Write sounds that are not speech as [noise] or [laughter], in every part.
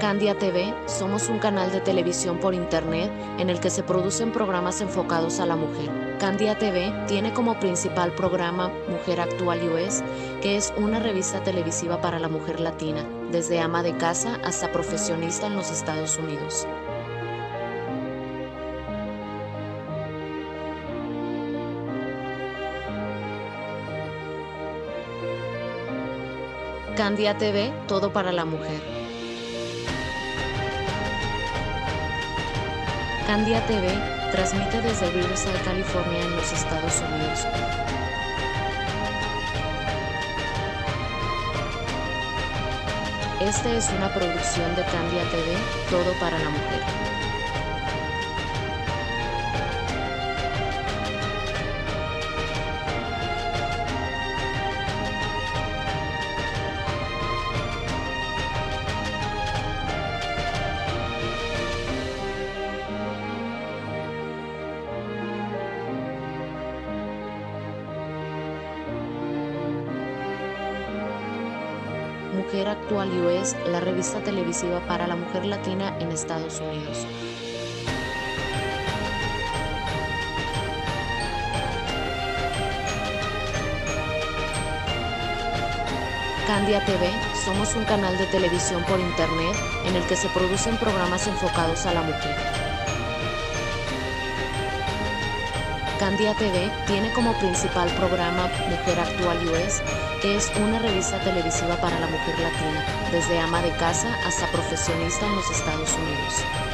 Candia TV somos un canal de televisión por internet en el que se producen programas enfocados a la mujer. Candia TV tiene como principal programa Mujer Actual US, que es una revista televisiva para la mujer latina, desde ama de casa hasta profesionista en los Estados Unidos. Candia TV, todo para la mujer. Candia TV transmite desde Riverside, California, en los Estados Unidos. Esta es una producción de Candia TV, todo para la mujer. Actual US, la revista televisiva para la mujer latina en Estados Unidos. Candia TV, somos un canal de televisión por internet en el que se producen programas enfocados a la mujer. Candia TV tiene como principal programa Mujer Actual US, que es una revista televisiva para la mujer latina, desde ama de casa hasta profesionista en los Estados Unidos.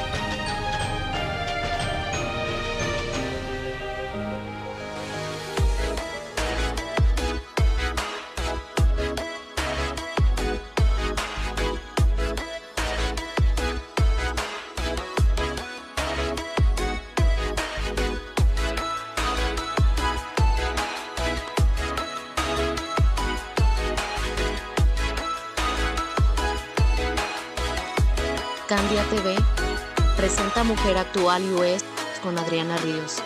Mujer Actual US con Adriana Ríos.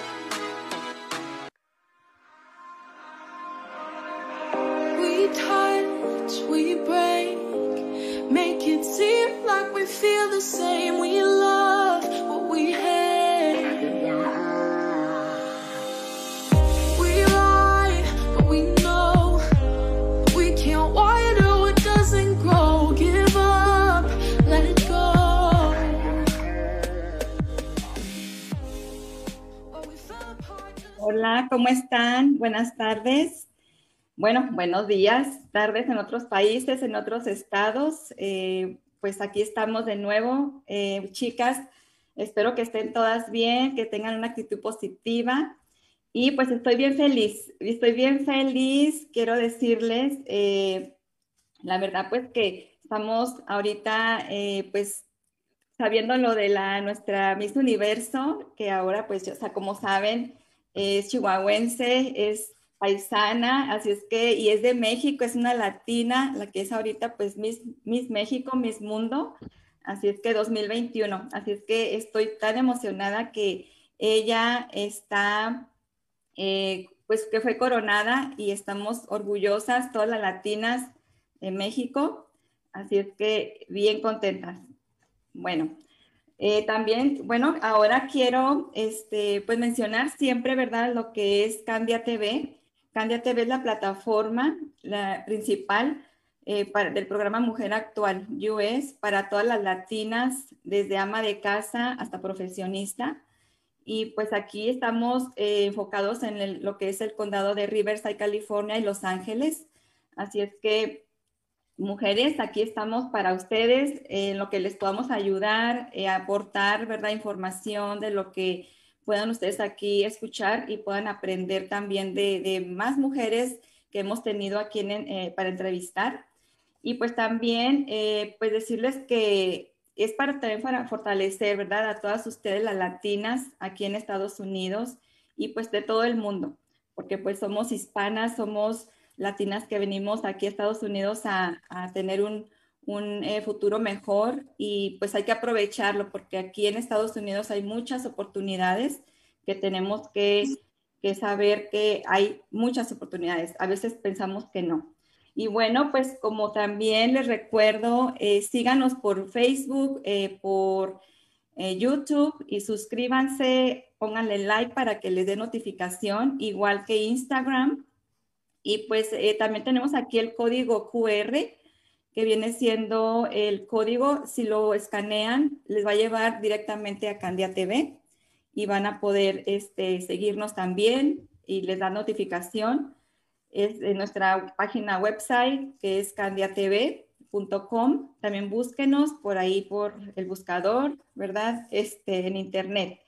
Bueno, buenos días, tardes en otros países, en otros estados. Eh, pues aquí estamos de nuevo. Eh, chicas, espero que estén todas bien, que tengan una actitud positiva. Y pues estoy bien feliz, estoy bien feliz. Quiero decirles, eh, la verdad, pues que estamos ahorita, pues sabiendo lo de la, nuestra Miss Universo, que ahora, pues, o sea, como saben, es chihuahuense, es paisana, así es que, y es de México, es una latina, la que es ahorita, pues, Miss, Miss México, Miss Mundo, así es que 2021, así es que estoy tan emocionada que ella está, eh, pues, que fue coronada y estamos orgullosas, todas las latinas de México, así es que bien contentas. Bueno, eh, también, bueno, ahora quiero este, pues mencionar siempre, ¿verdad? Lo que es Candia TV. Candia TV es la plataforma la principal eh, del programa Mujer Actual US para todas las latinas, desde ama de casa hasta profesionista. Y pues aquí estamos eh, enfocados en lo que es el condado de Riverside, California y Los Ángeles. Así es que mujeres, aquí estamos para ustedes, en lo que les podamos ayudar, eh, aportar, ¿verdad? Información de lo que puedan ustedes aquí escuchar y puedan aprender también de, más mujeres que hemos tenido aquí en- eh, para entrevistar. Y pues también, eh, pues decirles que es para también para fortalecer, ¿verdad? A todas ustedes, las latinas aquí en Estados Unidos y pues de todo el mundo, porque pues somos hispanas, somos latinas que venimos aquí a Estados Unidos a tener un, un eh, futuro mejor y pues hay que aprovecharlo porque aquí en Estados Unidos hay muchas oportunidades que tenemos que, que saber que hay muchas oportunidades. A veces pensamos que no. Y bueno, pues como también les recuerdo, eh, síganos por Facebook, eh, por eh, YouTube y suscríbanse, pónganle like para que les dé notificación, igual que Instagram. Y pues también tenemos aquí el código QR, que viene siendo el código, si lo escanean, les va a llevar directamente a Candia TV y van a poder este, seguirnos también y les da notificación es en nuestra página website que es candiatv.com. También búsquenos por ahí por el buscador, ¿verdad? Este, en internet.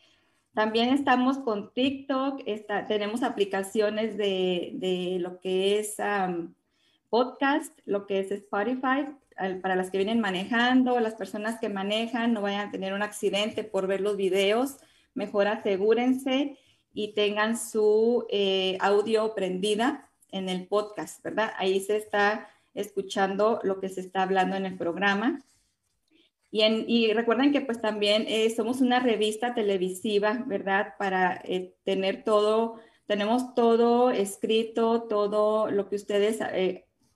También estamos con TikTok, tenemos aplicaciones de, lo que es podcast, lo que es Spotify, para las que vienen manejando, las personas que manejan, no vayan a tener un accidente por ver los videos, mejor asegúrense y tengan su eh, audio prendida en el podcast, ¿verdad? Ahí se está escuchando lo que se está hablando en el programa. Y, recuerden que pues también eh, somos una revista televisiva, ¿verdad? Para eh, tener todo, tenemos todo escrito, todo lo que ustedes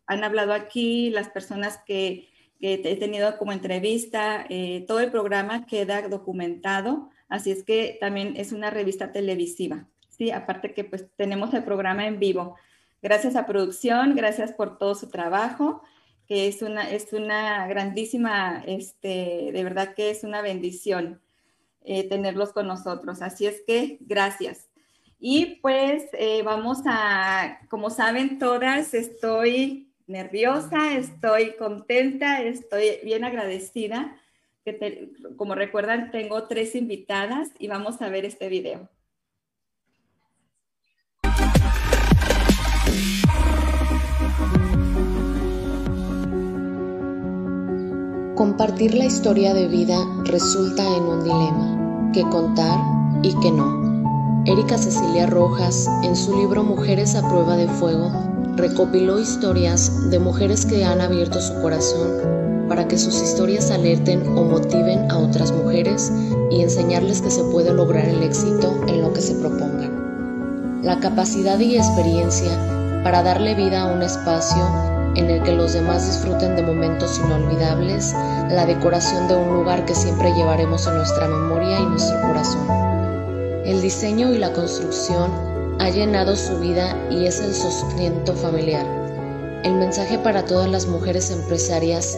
han hablado aquí, las personas que, que he tenido como entrevista, todo el programa queda documentado, así es que también es una revista televisiva, ¿sí? Aparte que pues tenemos el programa en vivo. Gracias a producción, gracias por todo su trabajo, que es una, es una grandísima, este, de verdad que es una bendición eh, tenerlos con nosotros. Así es que gracias. Y pues eh, vamos a, como saben todas, estoy nerviosa, estoy contenta, estoy bien agradecida. Como recuerdan, tengo tres invitadas y vamos a ver este video. Compartir la historia de vida resulta en un dilema, que contar y que no. Erika Cecilia Rojas, en su libro Mujeres a prueba de fuego, recopiló historias de mujeres que han abierto su corazón para que sus historias alerten o motiven a otras mujeres y enseñarles que se puede lograr el éxito en lo que se propongan. La capacidad y experiencia para darle vida a un espacio en el que los demás disfruten de momentos inolvidables, la decoración de un lugar que siempre llevaremos en nuestra memoria y nuestro corazón. El diseño y la construcción ha llenado su vida y es el sustento familiar. El mensaje para todas las mujeres empresarias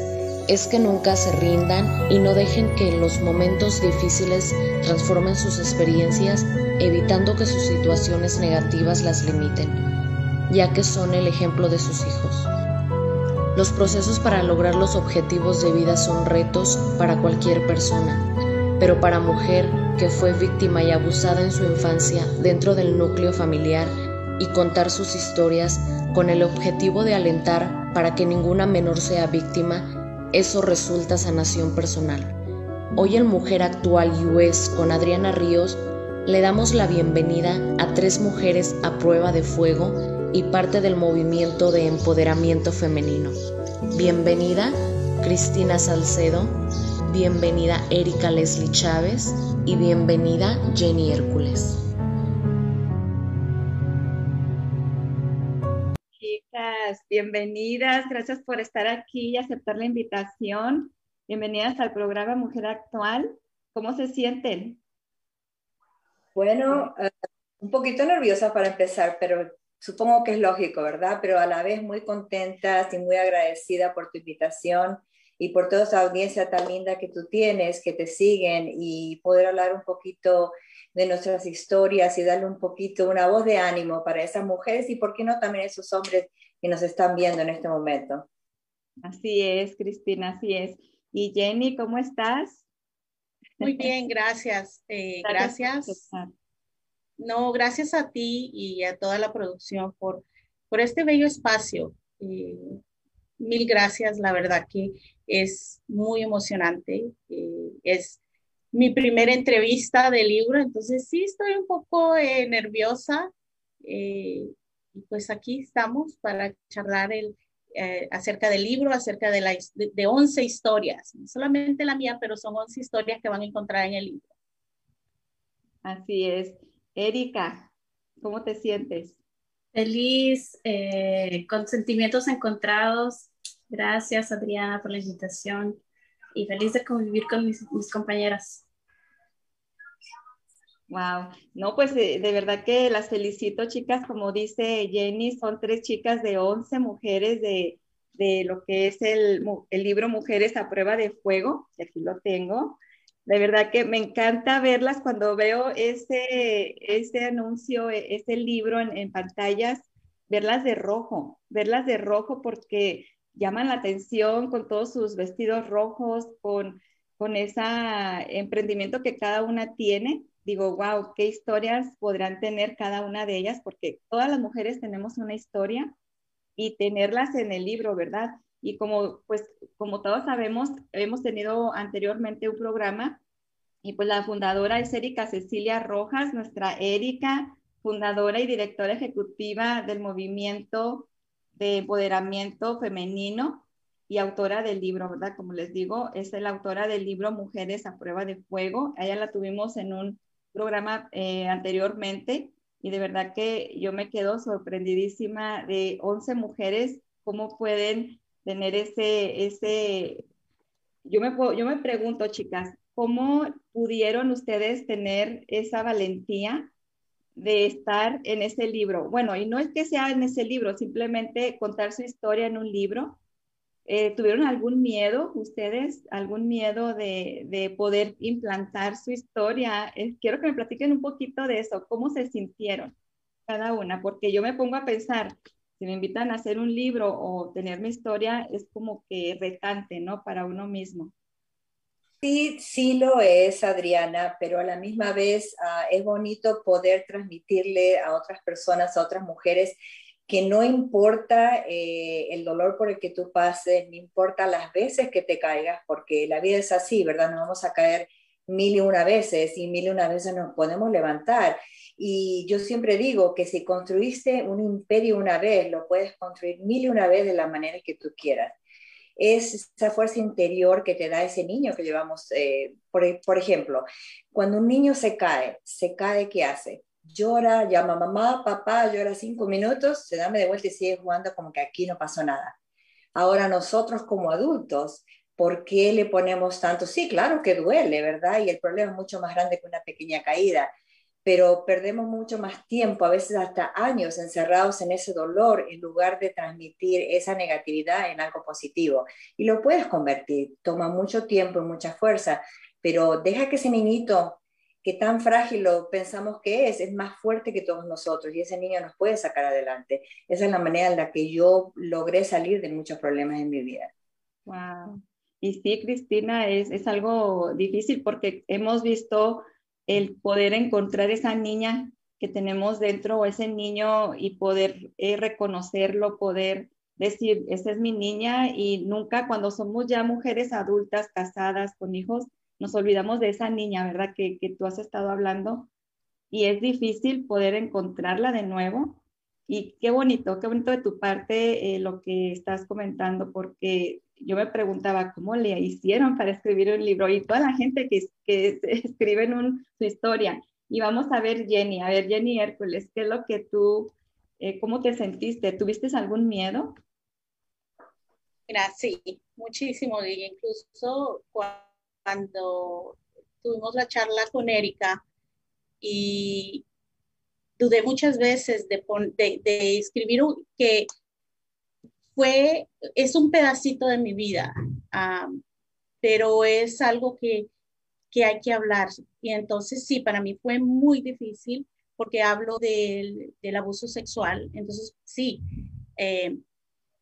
es que nunca se rindan y no dejen que los momentos difíciles transformen sus experiencias, evitando que sus situaciones negativas las limiten, ya que son el ejemplo de sus hijos. Los procesos para lograr los objetivos de vida son retos para cualquier persona, pero para mujer que fue víctima y abusada en su infancia dentro del núcleo familiar y contar sus historias con el objetivo de alentar para que ninguna menor sea víctima, eso resulta sanación personal. Hoy en Mujer Actual US con Adriana Ríos le damos la bienvenida a tres mujeres a prueba de fuego y parte del movimiento de empoderamiento femenino. Bienvenida Cristina Salcedo, bienvenida Erika Leslie Chávez y bienvenida Jenny Hércules. Chicas, bienvenidas, gracias por estar aquí y aceptar la invitación. Bienvenidas al programa Mujer Actual. ¿Cómo se sienten? Bueno, eh, un poquito nerviosa para empezar, pero supongo que es lógico, ¿verdad? Pero a la vez muy contenta y muy agradecida por tu invitación y por toda esa audiencia tan linda que tú tienes, que te siguen y poder hablar un poquito de nuestras historias y darle un poquito una voz de ánimo para esas mujeres y, ¿por qué no, también esos hombres que nos están viendo en este momento? Así es, Cristina, así es. Y Jenny, ¿cómo estás? Muy bien, gracias. Eh, gracias. No, gracias a ti y a toda la producción por, por este bello espacio. Eh, mil gracias, la verdad que es muy emocionante. Eh, es mi primera entrevista del libro, entonces sí estoy un poco eh, nerviosa. y pues aquí estamos para charlar el, acerca del libro, acerca de, la, de, de 11 historias, no solamente la mía, pero son 11 historias que van a encontrar en el libro. Así es. Erika, ¿cómo te sientes? Feliz, eh, con sentimientos encontrados. Gracias, Adriana, por la invitación y feliz de convivir con mis, compañeras. Wow, no, pues de, verdad que las felicito, chicas. Como dice Jenny, son tres chicas de 11 mujeres de, de lo que es el, el, libro Mujeres a Prueba de Fuego, y aquí lo tengo. De verdad que me encanta verlas cuando veo ese, ese anuncio, e, ese libro en, en pantallas, verlas de rojo, verlas de rojo porque llaman la atención con todos sus vestidos rojos, con, con ese emprendimiento que cada una tiene. Digo, wow, qué historias podrán tener cada una de ellas, porque todas las mujeres tenemos una historia y tenerlas en el libro, ¿verdad? Y como, pues, como todos sabemos, hemos tenido anteriormente un programa y pues la fundadora es Erika Cecilia Rojas, nuestra Erika, fundadora y directora ejecutiva del movimiento de empoderamiento femenino y autora del libro, ¿verdad? Como les digo, es la autora del libro Mujeres a prueba de fuego. ella la tuvimos en un programa eh, anteriormente y de verdad que yo me quedo sorprendidísima de 11 mujeres, cómo pueden tener ese, ese, yo me, yo me pregunto, chicas, ¿cómo pudieron ustedes tener esa valentía de estar en ese libro. Bueno, y no es que sea en ese libro, simplemente contar su historia en un libro. Eh, ¿Tuvieron algún miedo ustedes, algún miedo de, de poder implantar su historia? Eh, quiero que me platiquen un poquito de eso, cómo se sintieron cada una, porque yo me pongo a pensar, si me invitan a hacer un libro o tener mi historia, es como que retante, ¿no? Para uno mismo. Sí, sí lo es, Adriana, pero a la misma vez ah, es bonito poder transmitirle a otras personas, a otras mujeres, que no importa eh, el dolor por el que tú pases, no importa las veces que te caigas, porque la vida es así, ¿verdad? Nos vamos a caer mil y una veces y mil y una veces nos podemos levantar. Y yo siempre digo que si construiste un imperio una vez, lo puedes construir mil y una vez de la manera que tú quieras es esa fuerza interior que te da ese niño que llevamos. Eh, por, por, ejemplo, cuando un niño se cae, se cae, ¿qué hace? Llora, llama mamá, papá, llora cinco minutos, se da de vuelta y sigue jugando como que aquí no pasó nada. Ahora nosotros como adultos, ¿por qué le ponemos tanto? Sí, claro que duele, ¿verdad? Y el problema es mucho más grande que una pequeña caída pero perdemos mucho más tiempo, a veces hasta años encerrados en ese dolor en lugar de transmitir esa negatividad en algo positivo. Y lo puedes convertir, toma mucho tiempo y mucha fuerza, pero deja que ese niñito que tan frágil lo pensamos que es, es más fuerte que todos nosotros y ese niño nos puede sacar adelante. Esa es la manera en la que yo logré salir de muchos problemas en mi vida. Wow. Y sí, Cristina, es, es algo difícil porque hemos visto el poder encontrar esa niña que tenemos dentro o ese niño y poder eh, reconocerlo, poder decir, esa es mi niña y nunca cuando somos ya mujeres adultas, casadas, con hijos, nos olvidamos de esa niña, ¿verdad? Que, que tú has estado hablando y es difícil poder encontrarla de nuevo. Y qué bonito, qué bonito de tu parte eh, lo que estás comentando, porque yo me preguntaba cómo le hicieron para escribir un libro y toda la gente que, que [laughs] escribe en su historia. Y vamos a ver Jenny, a ver Jenny Hércules, ¿qué es lo que tú, eh, cómo te sentiste? ¿Tuviste algún miedo? Mira, sí, muchísimo. Y incluso cuando tuvimos la charla con Erika y dudé muchas veces de, de, de escribir un, que fue, es un pedacito de mi vida, pero es algo que, que, hay que hablar. Y entonces sí, para mí fue muy difícil porque hablo del, del abuso sexual. Entonces sí, eh,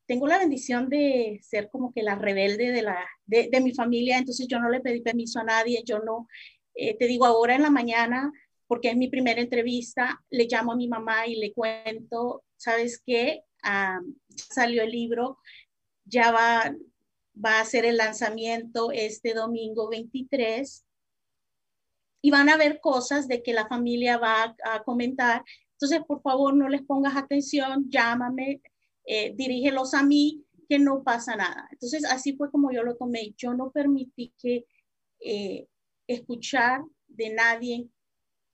tengo la bendición de ser como que la rebelde de, la, de mi familia, entonces yo no le pedí permiso a nadie, yo no, eh, te digo ahora en la mañana, porque es mi primera entrevista, le llamo a mi mamá y le cuento, ¿sabes qué? Salió el libro, ya va, va a ser el lanzamiento este domingo 23 y van a ver cosas de que la familia va a, comentar. Entonces, por favor, no les pongas atención, llámame, eh, dirígelos a mí, que no pasa nada. Entonces, así fue como yo lo tomé. Yo no permití que eh, escuchar de nadie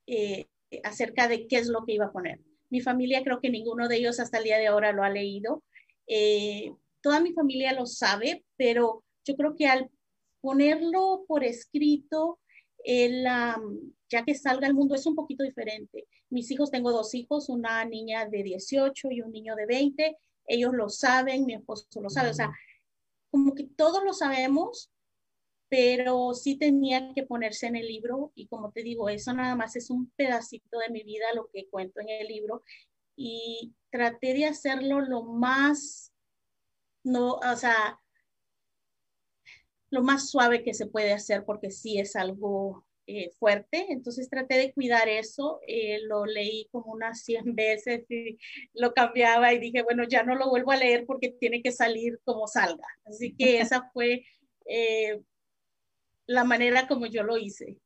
eh, acerca de qué es lo que iba a poner Mi familia creo que ninguno de ellos hasta el día de ahora lo ha leído. Eh, toda mi familia lo sabe, pero yo creo que al ponerlo por escrito, el, ya que salga al mundo es un poquito diferente. Mis hijos, tengo dos hijos, una niña de 18 y un niño de 20. Ellos lo saben, mi esposo lo sabe. O sea, como que todos lo sabemos, pero sí tenía que ponerse en el libro y como te digo, eso nada más es un pedacito de mi vida lo que cuento en el libro y traté de hacerlo lo más, no, o sea, lo más suave que se puede hacer porque sí es algo eh, fuerte, entonces traté de cuidar eso, eh, lo leí como unas 100 [laughs] veces y lo cambiaba y dije, bueno, ya no lo vuelvo a leer porque tiene que salir como salga, así que esa fue eh, la manera como yo lo hice.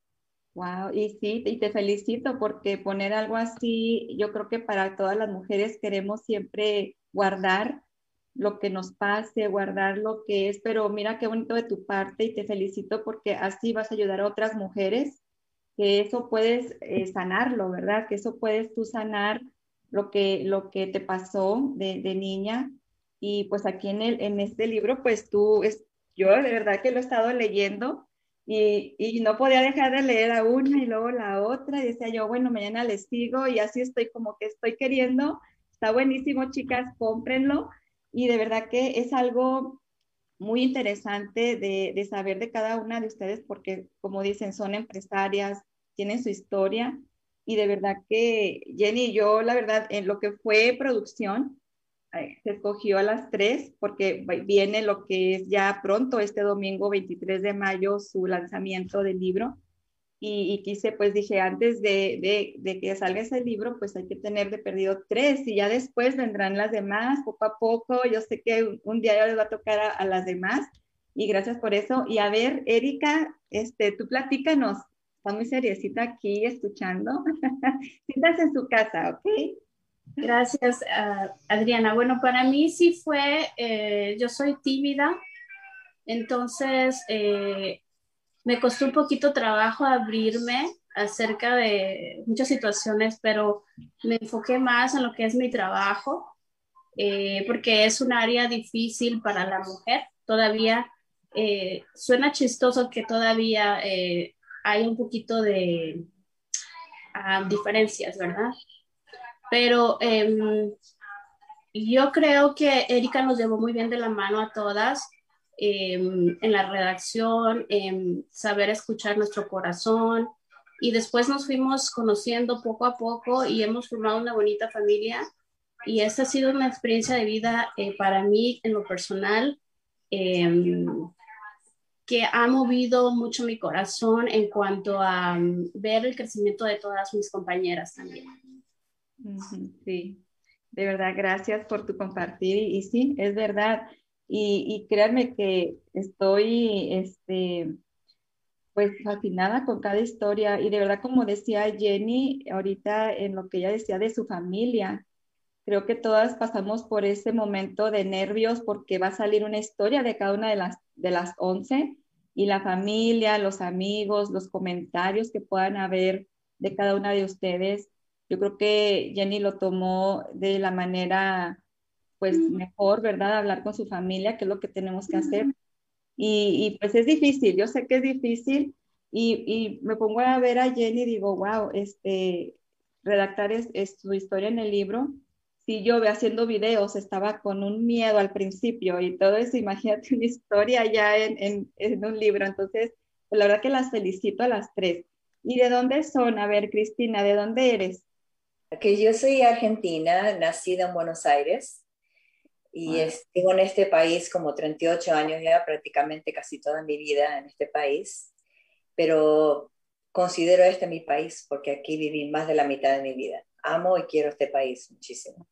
Wow, y sí, y te felicito porque poner algo así, yo creo que para todas las mujeres queremos siempre guardar lo que nos pase, guardar lo que es, pero mira qué bonito de tu parte y te felicito porque así vas a ayudar a otras mujeres, que eso puedes eh, sanarlo, ¿verdad? Que eso puedes tú sanar lo que, lo que te pasó de, de niña. Y pues aquí en, el, en este libro, pues tú, es, yo de verdad que lo he estado leyendo y, no podía dejar de leer a una y luego la otra y decía yo, bueno, mañana les sigo y así estoy como que estoy queriendo. Está buenísimo, chicas, cómprenlo y de verdad que es algo muy interesante de, saber de cada una de ustedes porque, como dicen, son empresarias, tienen su historia y de verdad que Jenny yo, la verdad, en lo que fue producción, se escogió a las tres porque viene lo que es ya pronto, este domingo 23 de mayo, su lanzamiento del libro. Y, quise, pues dije, antes de, de, de, que salga ese libro, pues hay que tener de perdido tres y ya después vendrán las demás, poco a poco. Yo sé que un, día ya les va a tocar a, las demás y gracias por eso. Y a ver, Erika, este, tú platícanos, está muy seriecita aquí escuchando. [laughs] Siéntase en su casa, ¿ok? Gracias, uh, Adriana. Bueno, para mí sí fue, eh, yo soy tímida, entonces eh, me costó un poquito trabajo abrirme acerca de muchas situaciones, pero me enfoqué más en lo que es mi trabajo, eh, porque es un área difícil para la mujer. Todavía suena chistoso que todavía hay un poquito de uh, diferencias, ¿verdad? Pero em, yo creo que Erika nos llevó muy bien de la mano a todas em, en la redacción, en saber escuchar nuestro corazón. Y después nos fuimos conociendo poco a poco y hemos formado una bonita familia. Y esta ha sido una experiencia de vida eh, para mí en lo personal em, que ha movido mucho mi corazón en cuanto a ver el crecimiento de todas mis compañeras también. Sí, de verdad, gracias por tu compartir. Y, sí, es verdad. Y, y créanme que estoy, este, pues fascinada con cada historia. Y de verdad, como decía Jenny ahorita en lo que ella decía de su familia, creo que todas pasamos por ese momento de nervios porque va a salir una historia de cada una de las, de las 11 y la familia, los amigos, los comentarios que puedan haber de cada una de ustedes yo creo que Jenny lo tomó de la manera, pues, mejor, ¿verdad? Hablar con su familia, que es lo que tenemos que hacer. Y, y pues es difícil, yo sé que es difícil. Y, y, me pongo a ver a Jenny y digo, wow, este, redactar es, es su historia en el libro. Si yo ve haciendo videos, estaba con un miedo al principio y todo eso, imagínate una historia ya en, en, en un libro. Entonces, pues, la verdad que las felicito a las tres. ¿Y de dónde son? A ver, Cristina, ¿de dónde eres? Que yo soy argentina, nacida en Buenos Aires y estuve en este país como 38 años ya, prácticamente casi toda mi vida en este país, pero considero este mi país porque aquí viví más de la mitad de mi vida. Amo y quiero este país muchísimo.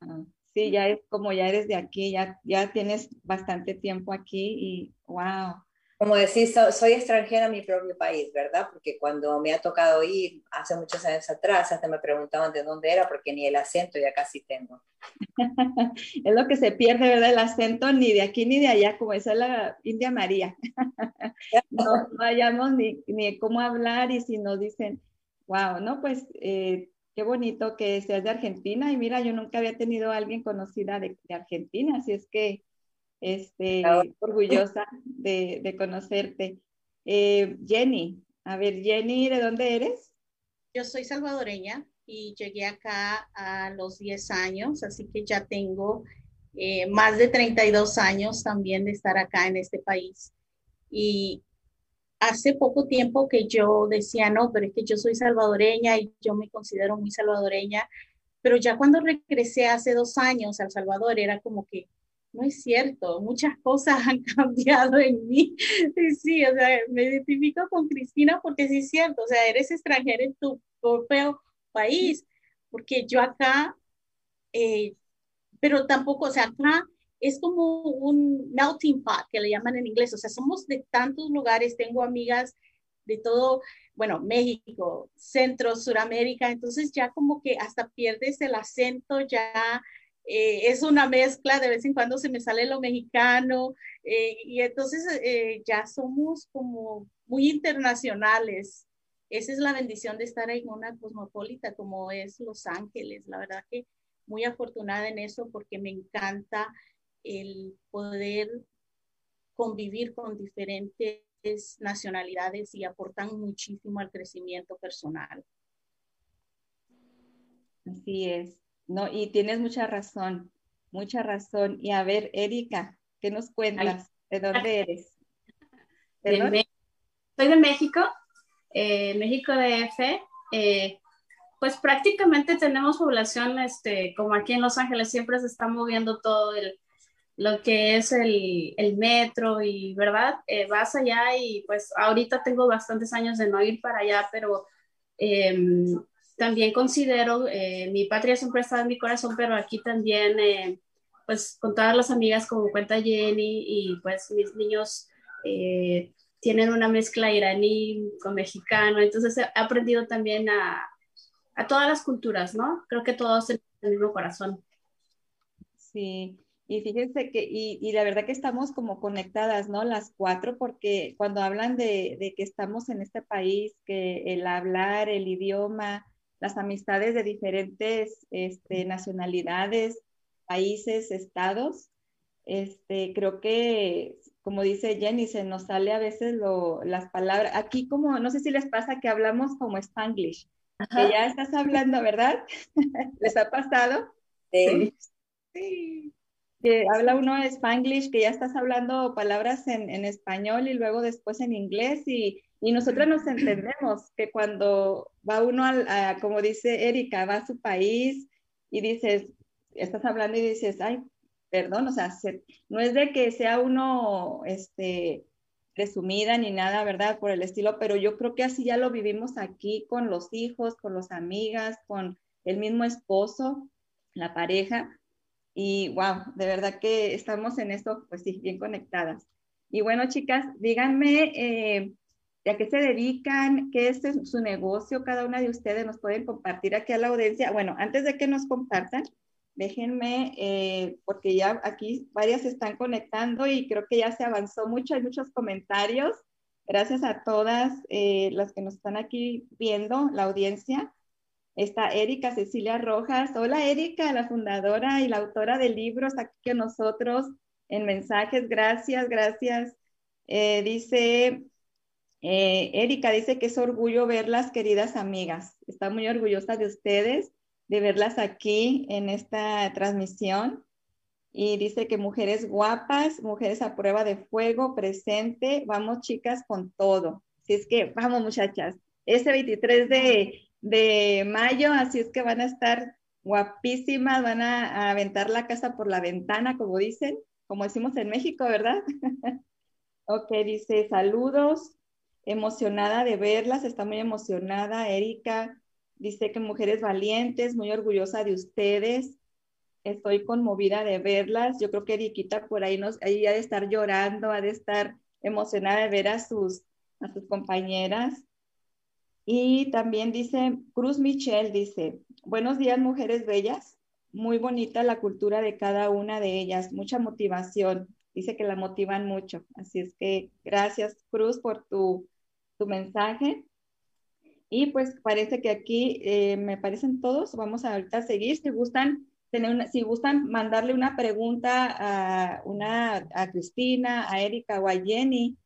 Sí, ya es como ya eres de aquí, ya, ya tienes bastante tiempo aquí y wow como decís, soy extranjera en mi propio país, ¿verdad? Porque cuando me ha tocado ir hace muchos años atrás, hasta me preguntaban de dónde era, porque ni el acento ya casi tengo. [laughs] es lo que se pierde, ¿verdad? El acento ni de aquí ni de allá, como esa la India María. [laughs] no, vayamos ni, ni cómo hablar y si nos dicen, wow, ¿no? Pues eh, qué bonito que seas de Argentina. Y mira, yo nunca había tenido a alguien conocida de, Argentina, así es que este, orgullosa de, de conocerte. Eh, Jenny, a ver, Jenny, ¿de dónde eres? Yo soy salvadoreña y llegué acá a los 10 años, así que ya tengo eh, más de 32 años también de estar acá en este país. Y hace poco tiempo que yo decía, no, pero es que yo soy salvadoreña y yo me considero muy salvadoreña, pero ya cuando regresé hace dos años al Salvador era como que, no es cierto, muchas cosas han [laughs] cambiado en mí. Sí, o sea, me identifico con Cristina porque sí es cierto, o sea, eres extranjera en tu propio país, porque yo acá, eh, pero tampoco, o sea, acá es como un melting pot, que le llaman en inglés, o sea, somos de tantos lugares, tengo amigas de todo, bueno, México, Centro, Suramérica, entonces ya como que hasta pierdes el acento, ya eh, es una mezcla, de vez en cuando se me sale lo mexicano, eh, y entonces eh, ya somos como muy internacionales. Esa es la bendición de estar en una cosmopolita como es Los Ángeles. La verdad que muy afortunada en eso porque me encanta el poder convivir con diferentes nacionalidades y aportan muchísimo al crecimiento personal. Así es. No, y tienes mucha razón, mucha razón. Y a ver, Erika, ¿qué nos cuentas? ¿De dónde eres? Soy de México, eh, México DF. Eh, pues prácticamente tenemos población, este, como aquí en Los Ángeles, siempre se está moviendo todo el, lo que es el, el metro y, ¿verdad? Eh, vas allá y pues ahorita tengo bastantes años de no ir para allá, pero em, también considero, eh, mi patria siempre está en mi corazón, pero aquí también, eh, pues con todas las amigas como cuenta Jenny y pues mis niños tienen una mezcla iraní con mexicano, entonces he aprendido también a, a todas las culturas, ¿no? Creo que todos tenemos el mismo corazón. Sí, y fíjense que, y, y, la verdad que estamos como conectadas, ¿no? Las cuatro, porque cuando hablan de, de, que estamos en este país, que el hablar, el idioma, las amistades de diferentes este, nacionalidades, países, estados, este, creo que, como dice Jenny, se nos sale a veces lo, las palabras, aquí como, no sé si les pasa que hablamos como spanglish, que ya estás hablando, ¿verdad? [laughs] ¿Les ha pasado? Sí. sí que habla uno de Spanglish, que ya estás hablando palabras en, en español y luego después en inglés y, y nosotros nos entendemos que cuando va uno, a, como dice Erika, va a su país y dices, estás hablando y dices, ay, perdón, o sea, no es de que sea uno, este, presumida ni nada, ¿verdad? Por el estilo, pero yo creo que así ya lo vivimos aquí con los hijos, con las amigas, con el mismo esposo, la pareja y wow, de verdad que estamos en esto, pues sí, bien conectadas. Y bueno, chicas, díganme eh, a qué se dedican, qué es su negocio, cada una de ustedes nos pueden compartir aquí a la audiencia. Bueno, antes de que nos compartan, déjenme, eh, porque ya aquí varias se están conectando y creo que ya se avanzó mucho, hay muchos comentarios. Gracias a todas eh, las que nos están aquí viendo, la audiencia. Está Erika Cecilia Rojas. Hola Erika, la fundadora y la autora del libro, está aquí con nosotros en mensajes. Gracias, gracias. Eh, dice eh, Erika, dice que es orgullo verlas, queridas amigas. Está muy orgullosa de ustedes, de verlas aquí en esta transmisión. Y dice que mujeres guapas, mujeres a prueba de fuego, presente. Vamos chicas con todo. Así es que vamos muchachas. Este 23 de de mayo, así es que van a estar guapísimas, van a, aventar la casa por la ventana, como dicen, como decimos en México, ¿verdad? [laughs] ok, dice saludos, emocionada de verlas, está muy emocionada, Erika, dice que mujeres valientes, muy orgullosa de ustedes, estoy conmovida de verlas, yo creo que Eriquita por ahí, nos, ahí ha de estar llorando, ha de estar emocionada de ver a sus, a sus compañeras. Y también dice, Cruz Michel dice, buenos días mujeres bellas, muy bonita la cultura de cada una de ellas, mucha motivación, dice que la motivan mucho. Así es que gracias Cruz por tu, tu mensaje. Y pues parece que aquí eh, me parecen todos. Vamos a ahorita seguir. Si gustan, tener si gustan mandarle una pregunta a, una, a Cristina, a Erika o a Jenny,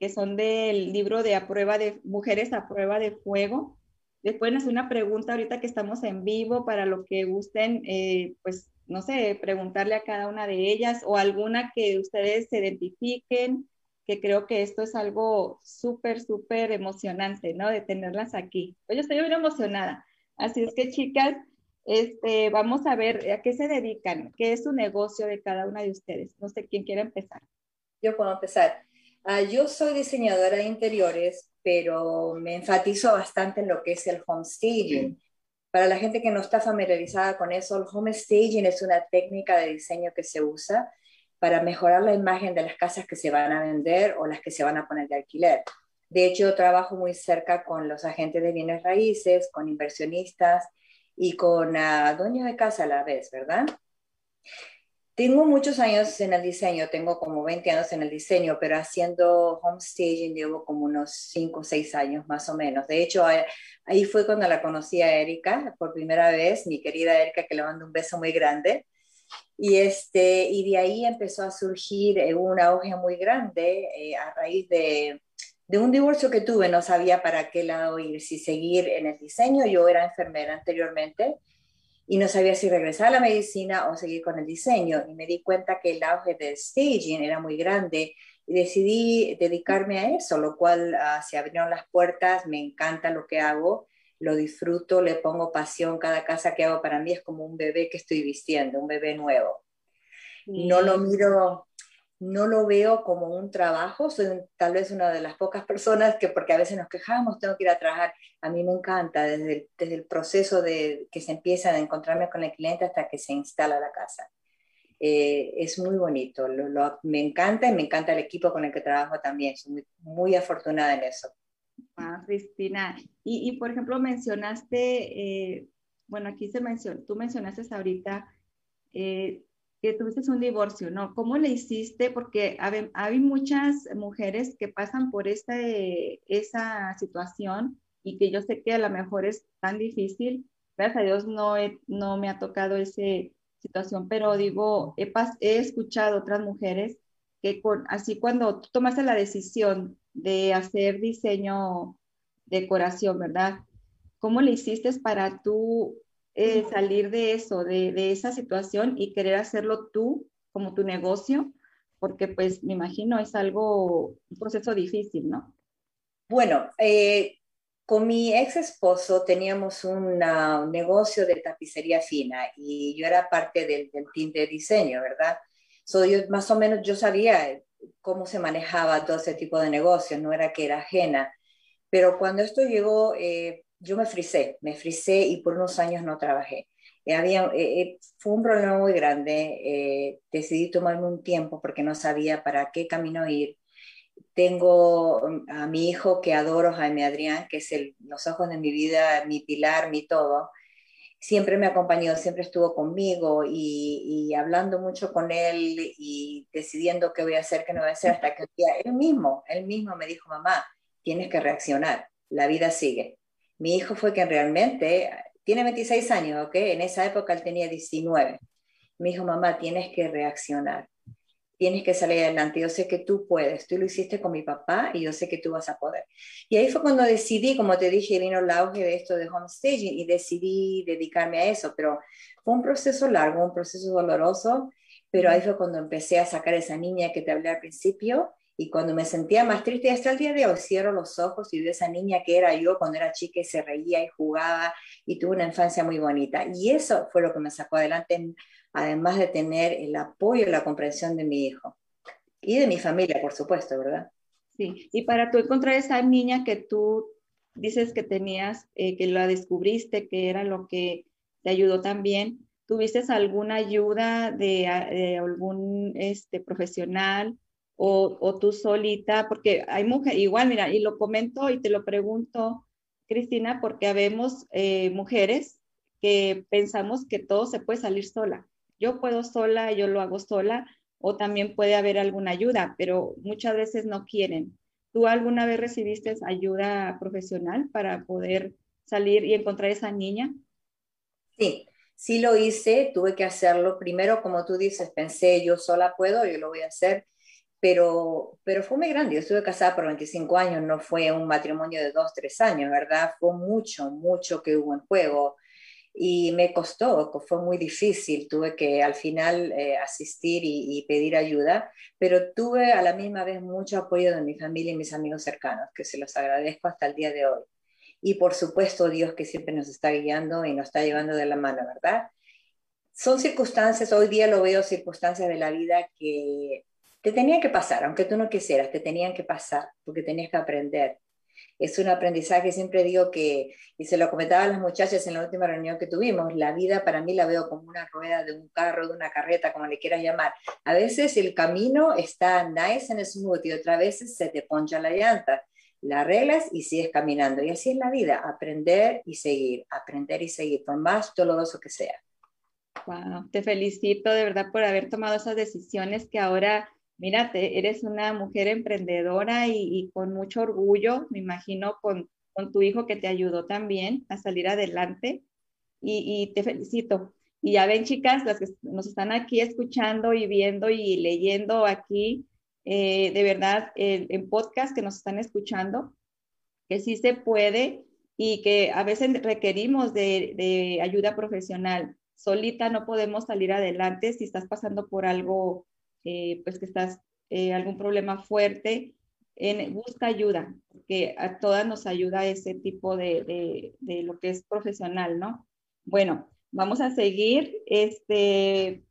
que son del libro de a prueba de Mujeres a prueba de fuego. Les pueden hacer una pregunta ahorita que estamos en vivo para lo que gusten, eh, pues, no sé, preguntarle a cada una de ellas o alguna que ustedes se identifiquen, que creo que esto es algo súper, súper emocionante, ¿no? De tenerlas aquí. Pues yo estoy muy emocionada. Así es que, chicas, este, vamos a ver a qué se dedican, qué es su negocio de cada una de ustedes. No sé quién quiere empezar. Yo puedo empezar. Uh, yo soy diseñadora de interiores, pero me enfatizo bastante en lo que es el home staging. Para la gente que no está familiarizada con eso, el home staging es una técnica de diseño que se usa para mejorar la imagen de las casas que se van a vender o las que se van a poner de alquiler. De hecho, yo trabajo muy cerca con los agentes de bienes raíces, con inversionistas y con uh, dueños de casa a la vez, ¿verdad? Tengo muchos años en el diseño, tengo como 20 años en el diseño, pero haciendo home staging llevo como unos 5 o 6 años más o menos. De hecho, ahí fue cuando la conocí a Erika por primera vez, mi querida Erika, que le mando un beso muy grande. Y, este, y de ahí empezó a surgir eh, una auge muy grande eh, a raíz de, de un divorcio que tuve. No sabía para qué lado ir, si seguir en el diseño. Yo era enfermera anteriormente y no sabía si regresar a la medicina o seguir con el diseño. Y me di cuenta que el auge del staging era muy grande y decidí dedicarme a eso, lo cual uh, se abrieron las puertas, me encanta lo que hago, lo disfruto, le pongo pasión, cada casa que hago para mí es como un bebé que estoy vistiendo, un bebé nuevo. No lo miro no lo veo como un trabajo, soy tal vez una de las pocas [laughs] personas que, porque a veces nos quejamos, tengo que ir a trabajar, a mí me encanta desde el, desde el proceso de que se empieza a encontrarme con el cliente hasta que se instala la casa. Eh, es muy bonito, me encanta y me encanta el equipo con el que trabajo también, soy muy, afortunada en eso. Ah, Cristina, y, y, por ejemplo mencionaste, eh, bueno, aquí se mencionó, tú mencionaste ahorita eh, que tuviste un divorcio, ¿no? ¿Cómo le hiciste? Porque hay, muchas mujeres que pasan por esta, esa situación y que yo sé que a lo mejor es tan difícil. Gracias a Dios no, no me ha tocado esa situación, pero digo, he, he escuchado otras mujeres que con, así cuando tú tomaste la decisión de hacer diseño, decoración, ¿verdad? ¿Cómo le hiciste para tú eh, salir de eso, de, de, esa situación y querer hacerlo tú como tu negocio, porque pues me imagino es algo, un proceso difícil, ¿no? Bueno, eh, con mi ex esposo teníamos un negocio de tapicería fina y yo era parte del, del team de diseño, ¿verdad? So, yo, más o menos yo sabía cómo se manejaba todo ese tipo de negocios, no era que era ajena. Pero cuando esto llegó, eh, yo me frisé, me frisé y por unos años no trabajé. Eh, había, eh, eh, fue un problema muy grande. decidí tomarme un tiempo porque no sabía para qué camino ir. Tengo um, a mi hijo que adoro, Jaime Adrián, que es los ojos de mi vida, mi pilar, mi todo. Siempre me acompañó, siempre estuvo conmigo y, hablando mucho con él y decidiendo qué voy a hacer, qué no voy a hacer, hasta que un mismo, él mismo me dijo, mamá, tienes que reaccionar, la vida sigue mi hijo fue quien realmente, tiene 26 años, ¿ok? En esa época él tenía 19. Me dijo, mamá, tienes que reaccionar, tienes que salir adelante, yo sé que tú puedes, tú lo hiciste con mi papá y yo sé que tú vas a poder. Y ahí fue cuando decidí, como te dije, vino el auge de esto de homestaging y decidí dedicarme a eso, pero fue un proceso largo, un proceso doloroso, pero ahí fue cuando empecé a sacar esa niña que te hablé al principio y cuando me sentía más triste, hasta el día de hoy cierro los ojos y veo esa niña que era yo cuando era chica y se reía y jugaba y tuve una infancia muy bonita. Y eso fue lo que me sacó adelante, además de tener el apoyo y la comprensión de mi hijo. Y de mi familia, por supuesto, ¿verdad? Sí, y para tú encontrar esa niña que tú dices que tenías, eh, que la descubriste, que era lo que te ayudó también, ¿tuviste alguna ayuda de, de algún este, profesional? O, tú solita, porque hay mujeres, igual, mira, y lo comento y te lo pregunto, Cristina, porque habemos eh, mujeres que pensamos que todo se puede salir sola. Yo puedo sola, yo lo hago sola, o también puede haber alguna ayuda, pero muchas veces no quieren. ¿Tú alguna vez recibiste ayuda profesional para poder salir y encontrar esa niña? Sí, sí lo hice, tuve que hacerlo. Primero, como tú dices, pensé, yo sola puedo, yo lo voy a hacer, pero, pero fue muy grande. Yo estuve casada por 25 años, no fue un matrimonio de dos, tres años, ¿verdad? Fue mucho, mucho que hubo en juego y me costó, fue muy difícil, tuve que al final eh, asistir y, y, pedir ayuda, pero tuve a la misma vez mucho apoyo de mi familia y mis amigos cercanos, que se los agradezco hasta el día de hoy. Y por supuesto Dios que siempre nos está guiando y nos está llevando de la mano, ¿verdad? Son circunstancias, hoy día lo veo, circunstancias de la vida que te tenían que pasar, aunque tú no quisieras, te tenían que pasar, porque tenías que aprender es un aprendizaje, siempre digo que, y se lo comentaba a las muchachas en la última reunión que tuvimos, la vida para mí la veo como una rueda de un carro, de una carreta, como le quieras llamar. A veces el camino está nice and smooth y otras veces se te poncha la llanta. La arreglas y sigues caminando. Y así es la vida, aprender y seguir, aprender y seguir, por más doloroso que sea. Wow, te felicito de verdad por haber tomado esas decisiones que ahora mírate, eres una mujer emprendedora y, con mucho orgullo, me imagino, con, tu hijo que te ayudó también a salir adelante y, te felicito. Y ya ven, chicas, las que nos están aquí escuchando y viendo y leyendo aquí, eh, de verdad, en podcast que nos están escuchando, que sí se puede y que a veces requerimos de ayuda profesional. Solita no podemos salir adelante si estás pasando por algo eh, pues que estás eh, algún problema fuerte, en, busca ayuda, que a todas nos ayuda ese tipo de, de, lo que es profesional, ¿no? Bueno, vamos a seguir. Este,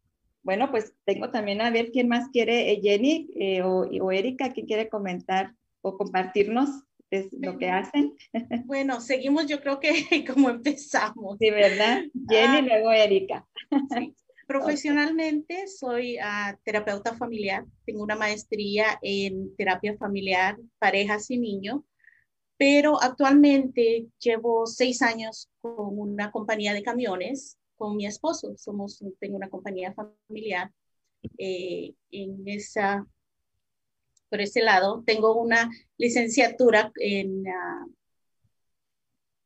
bueno, pues tengo también a ver quién más quiere, eh, Jenny o, o, Erika, quién quiere comentar o compartirnos lo que hacen. [laughs] Bueno, seguimos yo creo que [laughs] como empezamos. Sí, ¿verdad? Jenny ah. luego Erika. Sí. Profesionalmente soy uh, terapeuta familiar, tengo una maestría en terapia familiar, parejas y niños, pero actualmente llevo seis años con una compañía de camiones con mi esposo. Somos, tengo una compañía familiar. Eh, en esa, por ese lado, tengo una licenciatura en uh,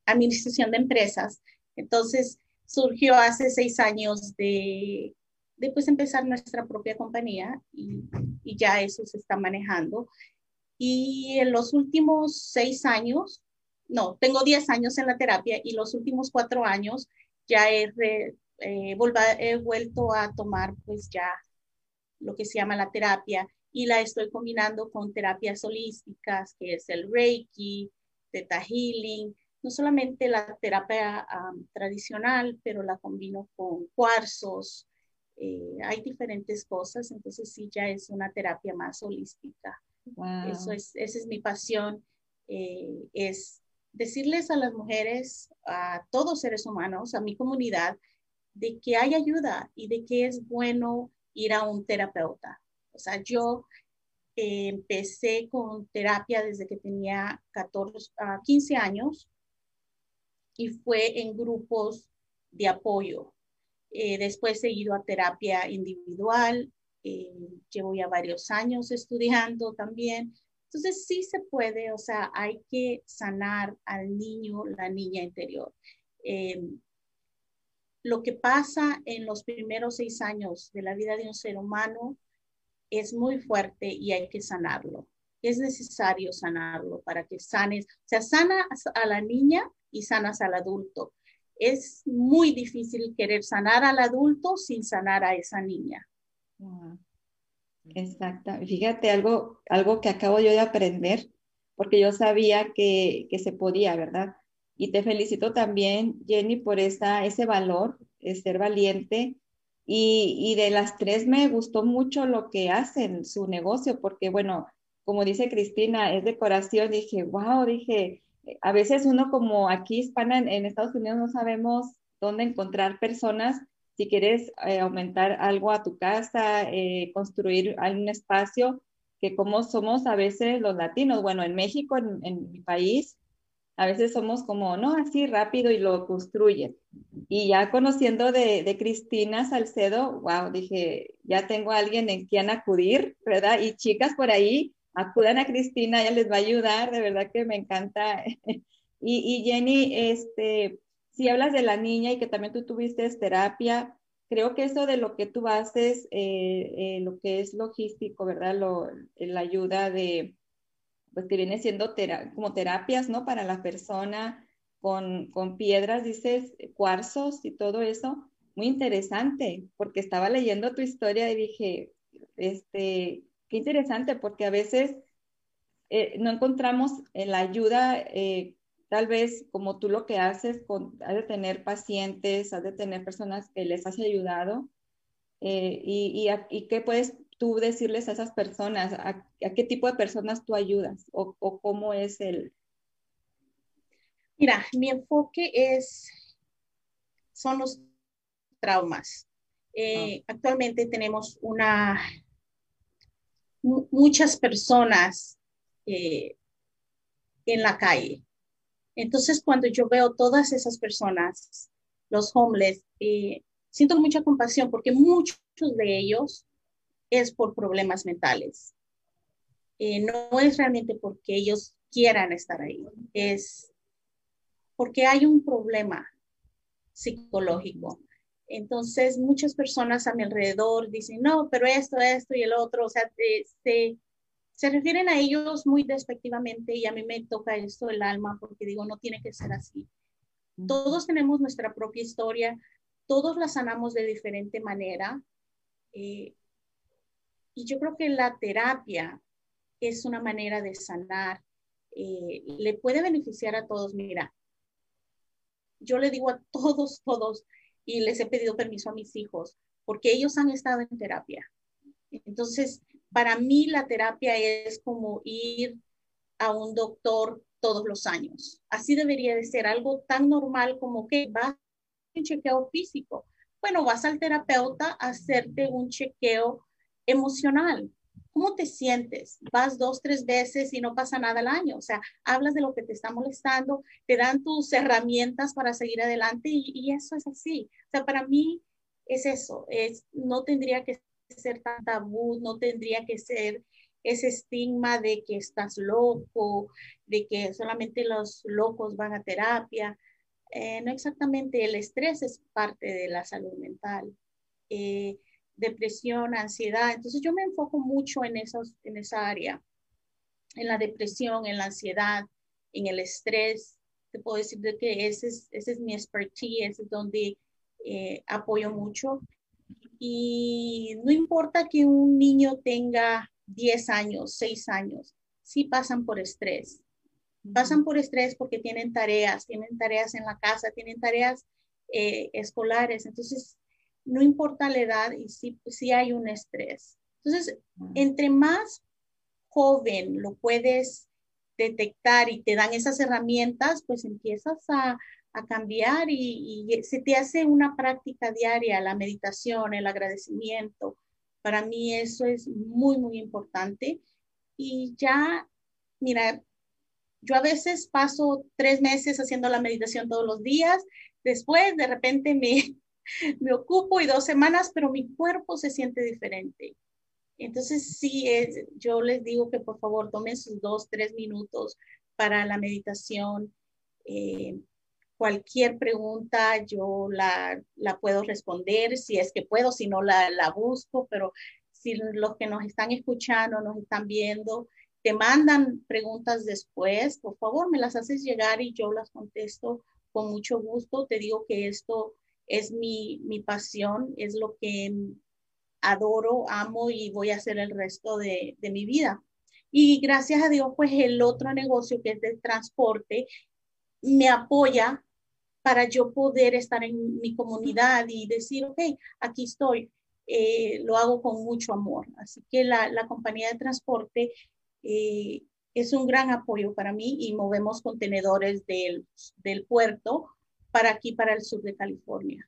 administración de empresas. Entonces, surgió hace seis años de, de pues, empezar nuestra propia compañía y, ya eso se está manejando. Y en los últimos seis años, no, tengo diez años en la terapia y los últimos cuatro años ya he, eh, he vuelto a tomar pues ya lo que se llama la terapia y la estoy combinando con terapias holísticas, que es el Reiki, Theta Healing, no solamente la terapia tradicional, pero la combino con cuarzos. Eh, hay diferentes cosas, entonces sí, ya es una terapia más holística. Eso es, esa es mi pasión, eh, es decirles a las mujeres, a todos seres humanos, a mi comunidad, de que hay ayuda y de que es bueno ir a un terapeuta. O sea, yo eh, empecé con terapia desde que tenía 14, 15 años y fue en grupos de apoyo. Eh, después he ido a terapia individual, eh, llevo ya varios años estudiando también. Entonces sí se puede, o sea, hay que sanar al niño, la niña interior. Eh, lo que pasa en los primeros seis años de la vida de un ser humano es muy fuerte y hay que sanarlo. Es necesario sanarlo para que sanes, o sea, sana a la niña y sanas al adulto. Es muy difícil querer sanar al adulto sin sanar a esa niña. Exacto. Fíjate, algo, algo que acabo yo de aprender, porque yo sabía que, que se podía, ¿verdad? Y te felicito también, Jenny, por esa, ese valor, ser valiente. Y, y, de las tres me gustó mucho lo que hacen, su negocio, porque bueno, como dice Cristina, es decoración. Dije, wow, dije, a veces uno como aquí hispana en, Estados Unidos no sabemos dónde encontrar personas. Si quieres eh, aumentar algo a tu casa, eh, construir algún espacio, que como somos a veces los latinos, bueno, en México, en, mi país, a veces somos como, no, así rápido y lo construyen. Y ya conociendo de, de, Cristina Salcedo, wow, dije, ya tengo a alguien en quien acudir, ¿verdad? Y chicas por ahí, acudan a Cristina, ella les va a ayudar, de verdad que me encanta. [laughs] y, Jenny, este, si hablas de la niña y que también tú tuviste terapia, creo que eso de lo que tú haces, eh, eh, lo que es logístico, ¿verdad? Lo, la ayuda de, pues que viene siendo como terapias, ¿no? Para la persona con, con piedras, dices, cuarzos y todo eso, muy interesante, porque estaba leyendo tu historia y dije, este, qué interesante, porque a veces eh, no encontramos la ayuda, eh, tal vez como tú lo que haces, con, has de tener pacientes, has de tener personas que les has ayudado, eh, y, y, qué puedes tú decirles a esas personas, a, qué tipo de personas tú ayudas o, o cómo es el... Mira, mi enfoque es, son los traumas. Ah. Actualmente tenemos una muchas personas eh, en la calle. Entonces, cuando yo veo todas esas personas, los homeless, eh, siento mucha compasión porque muchos de ellos es por problemas mentales. Eh, no es realmente porque ellos quieran estar ahí, es porque hay un problema psicológico. Entonces, muchas personas a mi alrededor dicen, no, pero esto, esto y el otro, o sea, se, se refieren a ellos muy despectivamente y a mí me toca esto el alma porque digo, no tiene que ser así. Todos tenemos nuestra propia historia, todos la sanamos de diferente manera. Eh, y yo creo que la terapia es una manera de sanar, eh, le puede beneficiar a todos. Mira, yo le digo a todos, todos, y les he pedido permiso a mis hijos porque ellos han estado en terapia. Entonces, para mí la terapia es como ir a un doctor todos los años. Así debería de ser algo tan normal como que vas a un chequeo físico. Bueno, vas al terapeuta a hacerte un chequeo emocional. ¿Cómo te sientes? Vas dos, tres veces y no pasa nada al año. O sea, hablas de lo que te está molestando, te dan tus herramientas para seguir adelante y, eso es así. O sea, para mí es eso. Es, no tendría que ser tan tabú, no tendría que ser ese estigma de que estás loco, de que solamente los locos van a terapia. Eh, no exactamente, el estrés es parte de la salud mental. Eh, depresión, ansiedad. Entonces yo me enfoco mucho en, esos, en esa área, en la depresión, en la ansiedad, en el estrés. Te puedo decir de que ese es, ese es mi expertise, es donde eh, apoyo mucho. Y no importa que un niño tenga 10 años, 6 años, sí pasan por estrés. Pasan por estrés porque tienen tareas, tienen tareas en la casa, tienen tareas eh, escolares. Entonces, no importa la edad y si hay un estrés. Entonces, entre más joven lo puedes detectar y te dan esas herramientas, pues empiezas a, cambiar y, se te hace una práctica diaria, la meditación, el agradecimiento. Para mí eso es muy, muy importante. Y ya, mira, yo a veces paso tres meses haciendo la meditación todos los días, después de repente me, [laughs] me ocupo y dos semanas, pero mi cuerpo se siente diferente. Entonces, sí, es, yo les digo que por favor tomen sus dos, tres minutos para la meditación. Eh, cualquier pregunta yo la, la, puedo responder, si es que puedo, si no la, la busco, pero si los que nos están escuchando, nos están viendo, te mandan preguntas después, por favor me las haces llegar y yo las contesto con mucho gusto. Te digo que esto es mi, mi pasión, es lo que adoro, amo y voy a hacer el resto de, de mi vida. Y gracias a Dios, pues el otro negocio que es de transporte me apoya para yo poder estar en mi comunidad y decir, ok, aquí estoy, eh, lo hago con mucho amor. Así que la, la compañía de transporte eh, es un gran apoyo para mí y movemos contenedores del, del puerto para aquí, para el sur de California.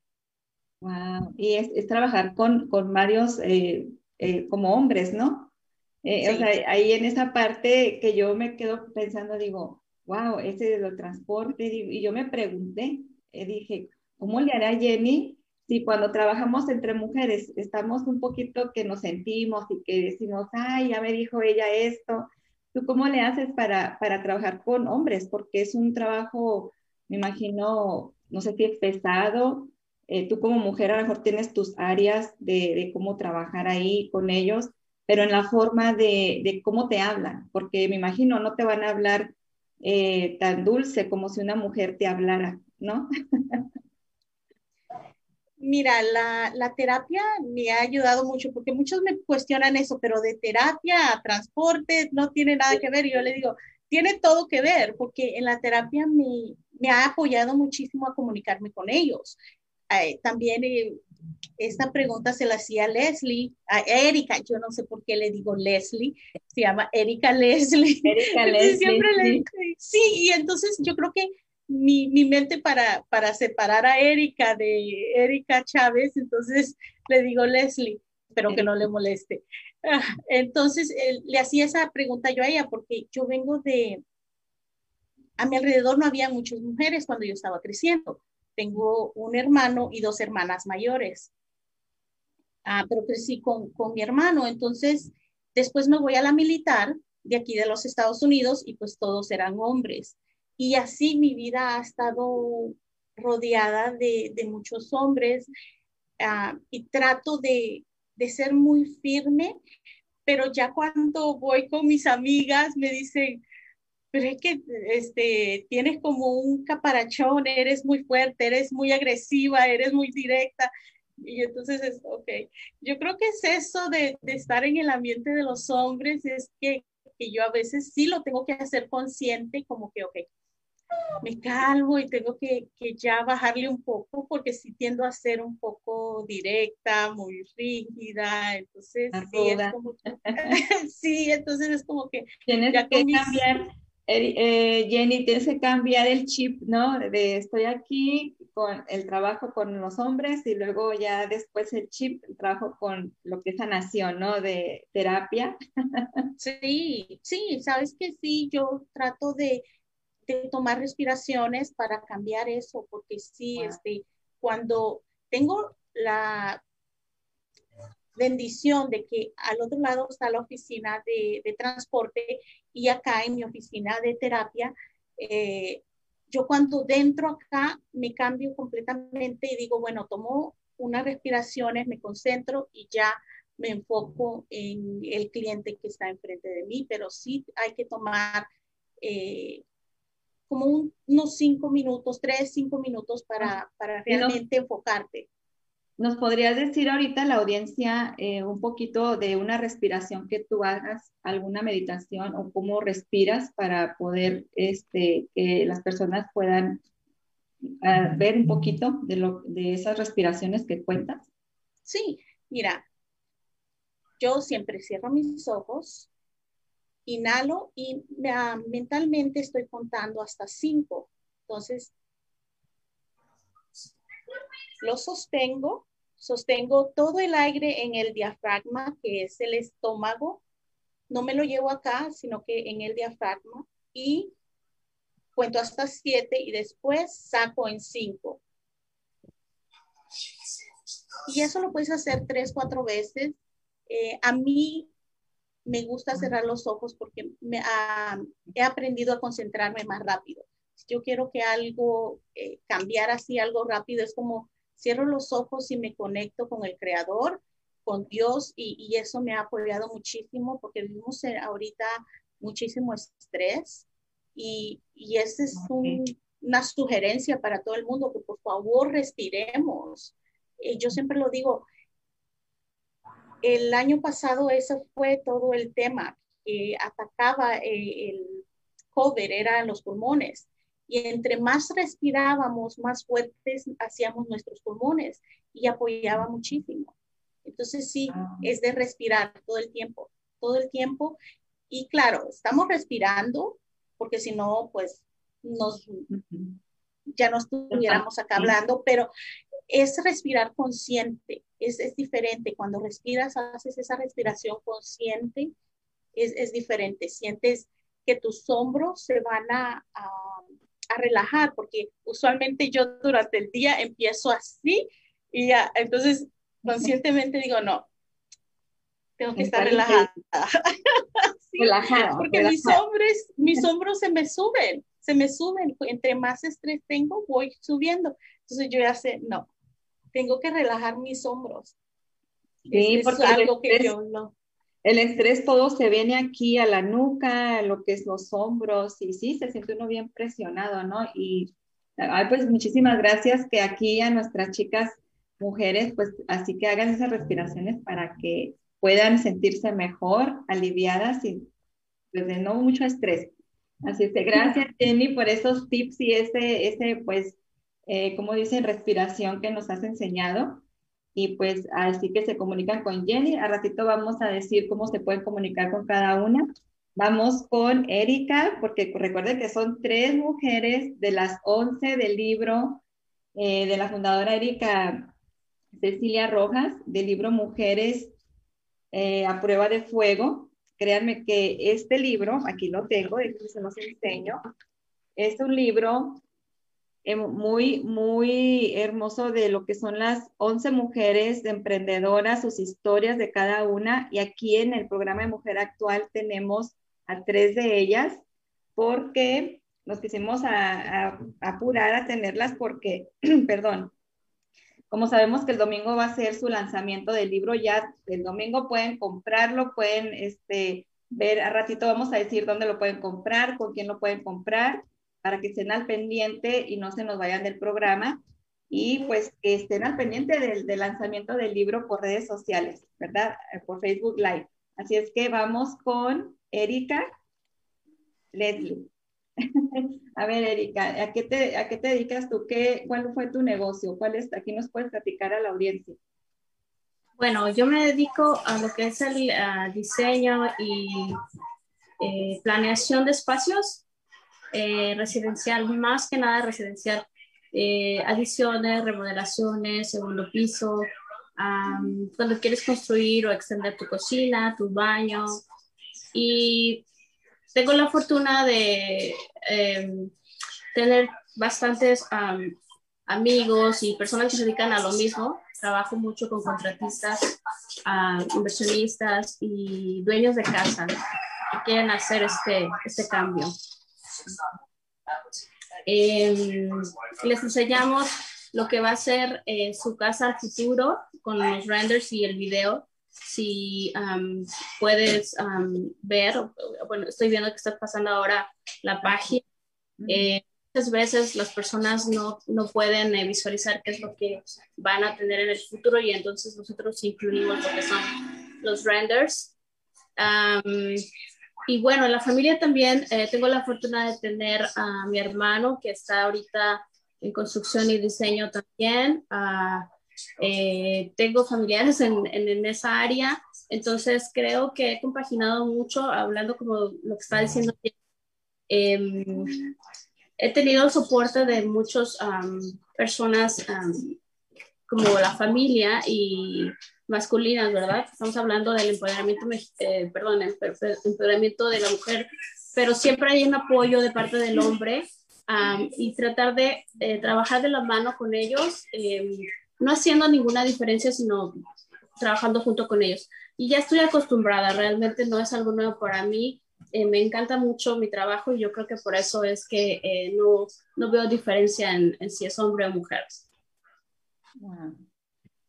Wow, y es, trabajar con, con varios, eh, eh, como hombres, ¿no? Eh, o sea, ahí en esa parte que yo me quedo pensando, digo, wow, ese de los transporte, y yo me pregunté, dije, ¿cómo le hará Jenny si cuando trabajamos entre mujeres estamos un poquito que nos sentimos y que decimos, ay, ya me dijo ella esto, ¿tú cómo le haces para, para trabajar con hombres? Porque es un trabajo, me imagino, no sé si es pesado. Eh, tú como mujer a lo mejor tienes tus áreas de, de, cómo trabajar ahí con ellos, pero en la forma de, de, cómo te hablan, porque me imagino no te van a hablar eh, tan dulce como si una mujer te hablara, ¿no? [laughs] Mira, la, la, terapia me ha ayudado mucho porque muchos me cuestionan eso, pero de terapia a transporte no tiene nada que ver. Y yo le digo, tiene todo que ver porque en la terapia me, me ha apoyado muchísimo a comunicarme con ellos. Eh, también eh, esta pregunta se la hacía Leslie, a Erika, yo no sé por qué le digo Leslie, se llama Erika Leslie. [laughs] Erika [laughs] Leslie. Siempre sí. Le, sí, y entonces yo creo que mi, mi, mente para, para separar a Erika de Erika Chávez, entonces le digo Leslie, pero que no le moleste. Ah, entonces eh, le hacía esa pregunta yo a ella porque yo vengo de, a mi alrededor no había muchas mujeres cuando yo estaba creciendo. Tengo un hermano y dos hermanas mayores. Ah, pero crecí con, con mi hermano. Entonces, después me voy a la militar de aquí de los Estados Unidos y pues todos eran hombres. Y así mi vida ha estado rodeada de, de muchos hombres uh, y trato de, de, ser muy firme, pero ya cuando voy con mis amigas me dicen, pero es que este, tienes como un caparachón, eres muy fuerte, eres muy agresiva, eres muy directa. Y entonces es, ok, yo creo que es eso de, de estar en el ambiente de los hombres, es que, que yo a veces sí lo tengo que hacer consciente, como que, ok, me calmo y tengo que, que, ya bajarle un poco porque sí tiendo a ser un poco directa, muy rígida, entonces sí, es como, [laughs] [laughs] sí, entonces es como que tienes ya que mis... cambiar, eh, Jenny, tienes que cambiar el chip, ¿no? De estoy aquí con el trabajo con los hombres y luego ya después el chip, el trabajo con lo que es sanación, ¿no? De terapia. [laughs] Sí, sí, sabes que sí, yo trato de de tomar respiraciones para cambiar eso, porque sí, wow. este, cuando tengo la bendición de que al otro lado está la oficina de, de transporte y acá en mi oficina de terapia, eh, yo cuando dentro acá me cambio completamente y digo, bueno, tomo unas respiraciones, me concentro y ya me enfoco en el cliente que está enfrente de mí, pero sí hay que tomar eh, como un, unos cinco minutos, tres, cinco minutos para, para realmente enfocarte. ¿Nos podrías decir ahorita la audiencia eh, un poquito de una respiración que tú hagas, alguna meditación o cómo respiras para poder este, que las personas puedan uh, ver un poquito de, lo, de esas respiraciones que cuentas? Sí, mira, yo siempre cierro mis ojos, inhalo y uh, mentalmente estoy contando hasta cinco. Entonces, lo sostengo, sostengo todo el aire en el diafragma, que es el estómago. No me lo llevo acá, sino que en el diafragma y cuento hasta siete y después saco en cinco. Y eso lo puedes hacer tres, cuatro veces. Eh, a mí me gusta cerrar los ojos porque me, uh, he aprendido a concentrarme más rápido. Si yo quiero que algo eh, cambiar así, algo rápido, es como cierro los ojos y me conecto con el creador, con Dios, y, y eso me ha apoyado muchísimo porque vivimos ahorita muchísimo estrés y, y esa es un, una sugerencia para todo el mundo, que por favor respiremos. Eh, yo siempre lo digo, el año pasado ese fue todo el tema que atacaba eh, el COVID, eran los pulmones. Y entre más respirábamos, más fuertes hacíamos nuestros pulmones y apoyaba muchísimo. Entonces sí, ah. es de respirar todo el tiempo, todo el tiempo. Y claro, estamos respirando porque si no, pues nos, ya no estuviéramos acá hablando, pero es respirar consciente, es, es, diferente. Cuando respiras, haces esa respiración consciente, es, es diferente. Sientes que tus hombros se van a, a, a, relajar, porque usualmente yo durante el día empiezo así Y ya, entonces conscientemente digo, no, tengo que estar relajada. [laughs] relajada. Porque mis hombros, mis hombros se me suben, se me suben. Entre más estrés tengo, voy subiendo. Entonces yo ya sé, no, tengo que relajar mis hombros. Sí, porque es algo que yo no. El estrés todo se viene aquí a la nuca, lo que es los hombros, y sí, se siente uno bien presionado, ¿no? Y ay, pues muchísimas gracias que aquí a nuestras chicas mujeres, pues así que hagan esas respiraciones para que puedan sentirse mejor, aliviadas y pues de no mucho estrés. Así que gracias Jenny por esos tips y ese, ese pues, eh, como dicen, respiración que nos has enseñado. Y pues así que se comunican con Jenny. A ratito vamos a decir cómo se pueden comunicar con cada una. Vamos con Erika, porque recuerden que son tres mujeres de las once del libro eh, de la fundadora Erika Cecilia Rojas, del libro Mujeres eh, a prueba de fuego. Créanme que este libro, aquí lo tengo, se los enseño, es un libro muy, muy hermoso de lo que son las 11 mujeres emprendedoras, sus historias de cada una. Y aquí en el programa de Mujer Actual tenemos a tres de ellas porque nos quisimos apurar a tenerlas porque, [clears throat] perdón, como sabemos que el domingo va a ser su lanzamiento del libro, ya el domingo pueden comprarlo, pueden este, ver, a ratito vamos a decir dónde lo pueden comprar, con quién lo pueden comprar, para que estén al pendiente y no se nos vayan del programa. Y pues que estén al pendiente del, lanzamiento del libro por redes sociales, ¿verdad? Eh, por Facebook Live. Así es que vamos con Erika Leslie. [laughs] A ver, Erika, ¿a qué te, a qué dedicas tú? ¿Qué, ¿Cuál fue tu negocio? ¿Cuál es? Aquí nos puedes platicar a la audiencia. Bueno, yo me dedico a lo que es el diseño y eh, planeación de espacios eh, residencial, más que nada residencial. Eh, adiciones, remodelaciones, segundo piso, cuando quieres construir o extender tu cocina, tu baño. Y tengo la fortuna de em, tener bastantes amigos y personas que se dedican a lo mismo. Trabajo mucho con contratistas, inversionistas y dueños de casa que quieren hacer este, este cambio. Em, les enseñamos lo que va a ser eh, su casa al futuro con los renders y el video si puedes ver, bueno, estoy viendo que está pasando ahora la página. Eh, muchas veces las personas no, no pueden eh, visualizar qué es lo que van a tener en el futuro y entonces nosotros incluimos lo que son los renders. Y bueno, en la familia también eh, tengo la fortuna de tener a mi hermano que está ahorita en construcción y diseño también. Eh, tengo familiares en, en, esa área, entonces creo que he compaginado mucho, hablando como lo que está diciendo. Em, he tenido el soporte de muchas personas como la familia y masculinas, ¿verdad? Estamos hablando del empoderamiento, eh, perdón, empoderamiento de la mujer, pero siempre hay un apoyo de parte del hombre y tratar de eh, trabajar de la mano con ellos em, no haciendo ninguna diferencia, sino trabajando junto con ellos. Y ya estoy acostumbrada, realmente no es algo nuevo para mí. Eh, me encanta mucho mi trabajo y yo creo que por eso es que eh, no, no, veo diferencia en, si es hombre o mujer.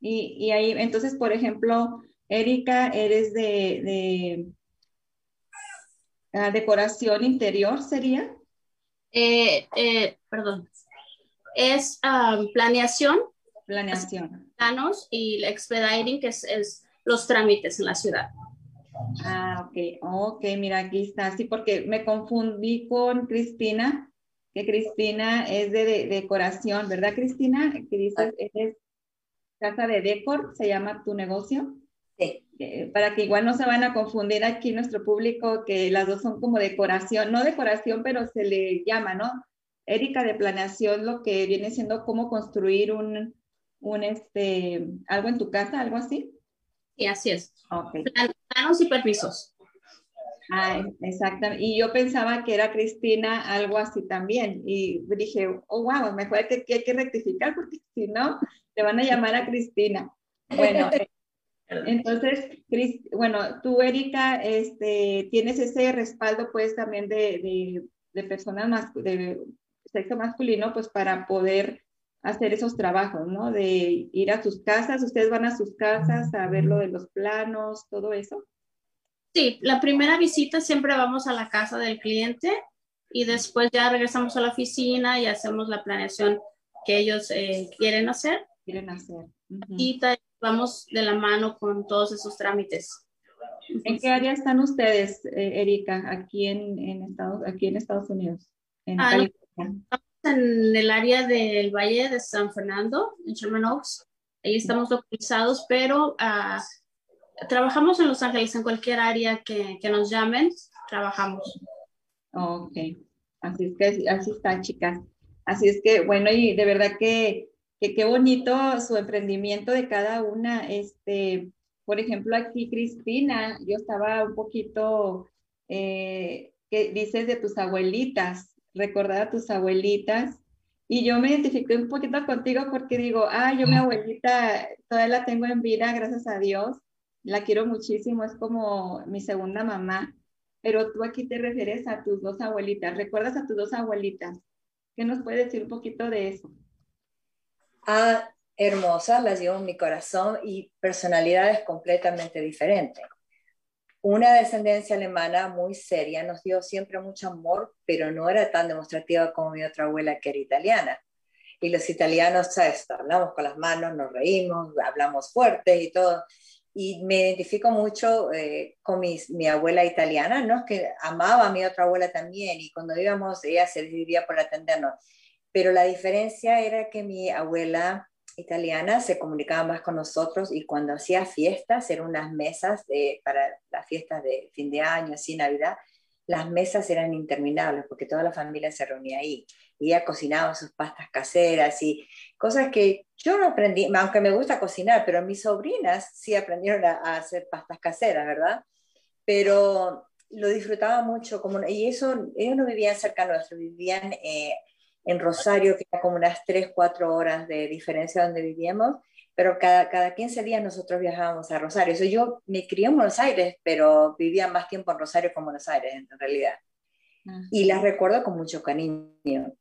Y, y, ahí, entonces, por ejemplo, Erika, eres de, de ah, decoración interior, ¿sería? Eh, perdón. Es ah, planeación Planeación. Planos y el expediting, que es, los trámites en la ciudad. Ah, ok, ok, mira, aquí está. Sí, porque me confundí con Cristina, que Cristina es de, decoración, ¿verdad, Cristina? Que dices, es casa de decor, se llama tu negocio. Sí. Eh, para que igual no se van a confundir aquí nuestro público, que las dos son como decoración, no decoración, pero se le llama, ¿no? Erika de planeación, lo que viene siendo cómo construir un, un este, algo en tu casa, algo así? Sí, así es. Okay. Planos y permisos. Ah, exactamente. Y yo pensaba que era Cristina algo así también. Y dije, oh, wow, mejor que, que hay que rectificar porque [laughs] si no, te van a llamar a Cristina. Bueno, [laughs] entonces, Cris, bueno, tú, Erika, este, tienes ese respaldo pues también de, de, de personas más, de sexo masculino, pues para poder hacer esos trabajos, ¿no? De ir a sus casas, ustedes van a sus casas a ver lo de los planos, todo eso. Sí, la primera visita siempre vamos a la casa del cliente y después ya regresamos a la oficina y hacemos la planeación que ellos eh, quieren hacer. Quieren hacer. Y vamos de la mano con todos esos trámites. ¿En qué área están ustedes, eh, Erika, aquí en, en, Estados, aquí en Estados Unidos? En ah, California. en el área del Valle de San Fernando, en Sherman Oaks. Ahí estamos localizados, pero uh, trabajamos en Los Ángeles, en cualquier área que, que nos llamen, trabajamos. Ok, así es que así está, chicas. Así es que, bueno, y de verdad que que qué bonito su emprendimiento de cada una. Este, por ejemplo, aquí Cristina, yo estaba un poquito, eh, que dices de tus abuelitas, recordar a tus abuelitas. Y yo me identifiqué un poquito contigo porque digo, ah, yo mi abuelita todavía la tengo en vida, gracias a Dios. La quiero muchísimo, es como mi segunda mamá. Pero tú aquí te refieres a tus dos abuelitas. ¿Recuerdas a tus dos abuelitas? ¿Qué nos puedes decir un poquito de eso? a hermosas, las llevo en mi corazón y personalidades completamente diferentes. Una descendencia alemana muy seria, nos dio siempre mucho amor, pero no era tan demostrativa como mi otra abuela que era italiana. Y los italianos, ¿sabes? Hablamos con las manos, nos reímos, hablamos fuerte y todo. Y me identifico mucho eh, con mi abuela italiana, ¿no? Que amaba a mi otra abuela también y cuando íbamos, ella se decidía por atendernos pero la diferencia era que mi abuela italiana se comunicaba más con nosotros y cuando hacía fiestas, eran unas mesas para las fiestas de fin de año, así Navidad, las mesas eran interminables porque toda la familia se reunía ahí y ella cocinaba sus pastas caseras y cosas que yo no aprendí, aunque me gusta cocinar, pero mis sobrinas sí aprendieron a, hacer pastas caseras, ¿verdad? Pero lo disfrutaba mucho, como, y eso, ellos no vivían cerca nuestro, vivían eh, en Rosario, que era como unas 3, 4 horas de diferencia donde vivíamos, pero cada, cada 15 días nosotros viajábamos a Rosario. So, yo me crié en Buenos Aires, pero vivía más tiempo en Rosario que en Buenos Aires, en realidad. Y las recuerdo con mucho cariño.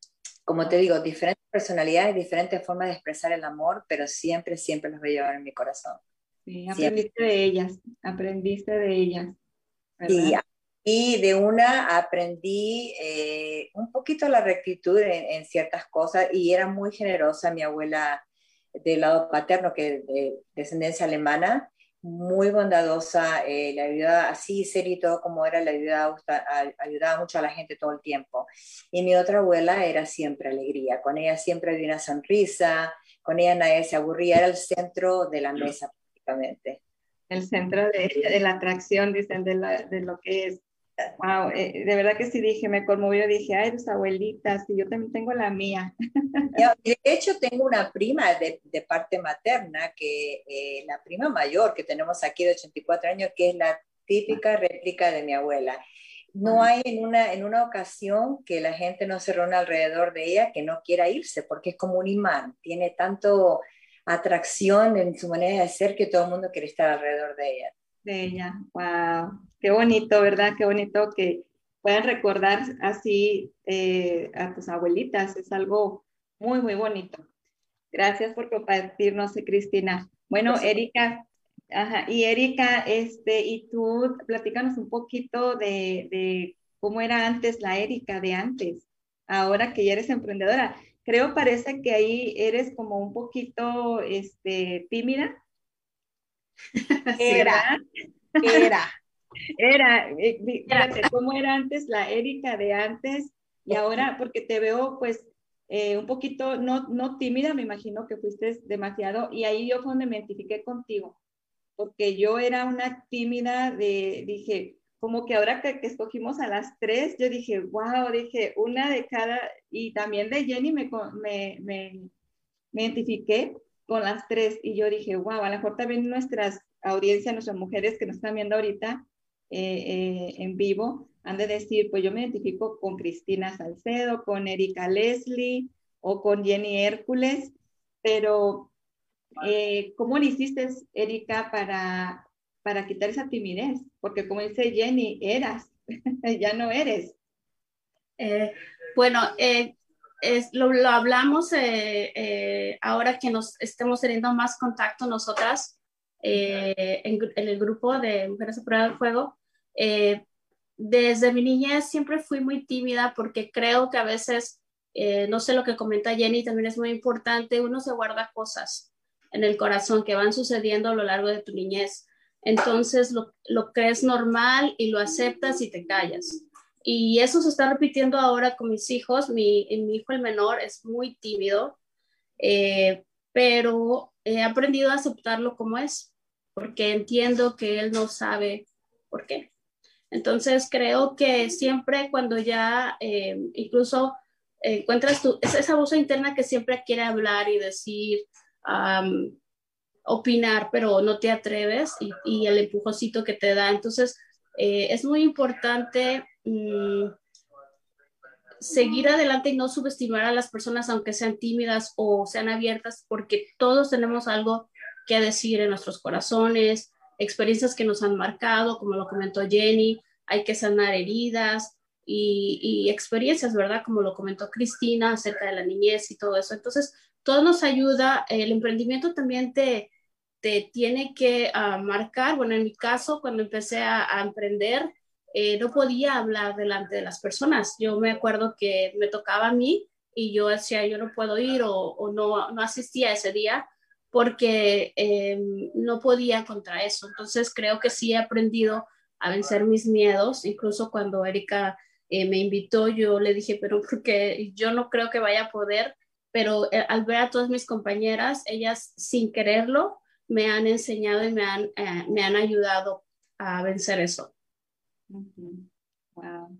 Como te digo, diferentes personalidades, diferentes formas de expresar el amor, pero siempre, siempre los voy a llevar en mi corazón. Sí, aprendiste de ellas, aprendiste de ellas. Y de una aprendí eh, un poquito la rectitud en, ciertas cosas y era muy generosa mi abuela del lado paterno, que de descendencia alemana, muy bondadosa, eh, le ayudaba así, ser y todo como era, le ayudaba, ayudaba mucho a la gente todo el tiempo. Y mi otra abuela era siempre alegría, con ella siempre había una sonrisa, con ella nadie se aburría, era el centro de la mesa prácticamente. El centro de, de la atracción, dicen, de, de lo que es Wow, eh, de verdad que sí dije, me conmovió, dije, ay, tus abuelitas, y yo también tengo la mía. De hecho, tengo una prima de, de parte materna, que eh, la prima mayor que tenemos aquí de 84 años, que es la típica réplica de mi abuela. No hay en una, en una ocasión que la gente no se reúna alrededor de ella que no quiera irse, porque es como un imán, tiene tanto atracción en su manera de ser que todo el mundo quiere estar alrededor de ella de ella. Wow, qué bonito, ¿verdad? Qué bonito que puedan recordar así eh, a tus abuelitas. Es algo muy, muy bonito. Gracias por compartirnos, Cristina. Bueno, Erika, ajá, y Erika, este, y tú, platícanos un poquito de, de cómo era antes la Erika de antes, ahora que ya eres emprendedora. Creo parece que ahí eres como un poquito este, tímida, [laughs] [laughs] Era. Era. Era. Eh, fíjate cómo era antes la Erika de antes y ahora, porque te veo pues eh, un poquito, no, no tímida, me imagino que fuiste demasiado, y ahí yo fue donde me identifiqué contigo, porque yo era una tímida de, dije, como que ahora que, escogimos a las tres, yo dije, wow, dije, una de cada, y también de Jenny me, me, me, me identifiqué, con las tres y yo dije, wow, a lo mejor también nuestras audiencias, nuestras mujeres que nos están viendo ahorita, eh, eh, en vivo, han de decir, pues yo me identifico con Cristina Salcedo, con Erika Leslie o con Jenny Hércules, pero eh, ¿cómo le hiciste, Erika, para, para quitar esa timidez? Porque como dice Jenny, eras, [laughs] ya no eres. bueno, es, lo, lo, hablamos ahora que nos estemos teniendo más contacto nosotras en, en, el grupo de Mujeres a Prueba del Fuego. Eh, desde mi niñez siempre fui muy tímida porque creo que a veces, eh, no sé lo que comenta Jenny, también es muy importante, uno se guarda cosas en el corazón que van sucediendo a lo largo de tu niñez. Entonces lo, lo crees normal y lo aceptas y te callas. Y eso se está repitiendo ahora con mis hijos. Mi, mi hijo el menor es muy tímido, eh, pero he aprendido a aceptarlo como es, porque entiendo que él no sabe por qué. Entonces creo que siempre cuando ya eh, incluso encuentras tu, es esa voz interna que siempre quiere hablar y decir, opinar, pero no te atreves y, el empujocito que te da. Entonces eh, es muy importante mm, seguir adelante y no subestimar a las personas aunque sean tímidas o sean abiertas, porque todos tenemos algo que decir en nuestros corazones, experiencias que nos han marcado, como lo comentó Jenny, hay que sanar heridas y, experiencias, ¿verdad? Como lo comentó Cristina acerca de la niñez y todo eso. Entonces, todo nos ayuda. El emprendimiento también te, te tiene que uh, marcar. Bueno, en mi caso, cuando empecé a, emprender, eh, no podía hablar delante de las personas. Yo me acuerdo que me tocaba a mí y yo decía, yo no puedo ir o, no, no asistía ese día porque eh, no podía contra eso. Entonces creo que sí he aprendido a vencer mis miedos. Incluso cuando Erika eh, me invitó, yo le dije, pero porque yo no creo que vaya a poder, pero al ver a todas mis compañeras, ellas sin quererlo me han enseñado y me han, me han ayudado a vencer eso. Wow.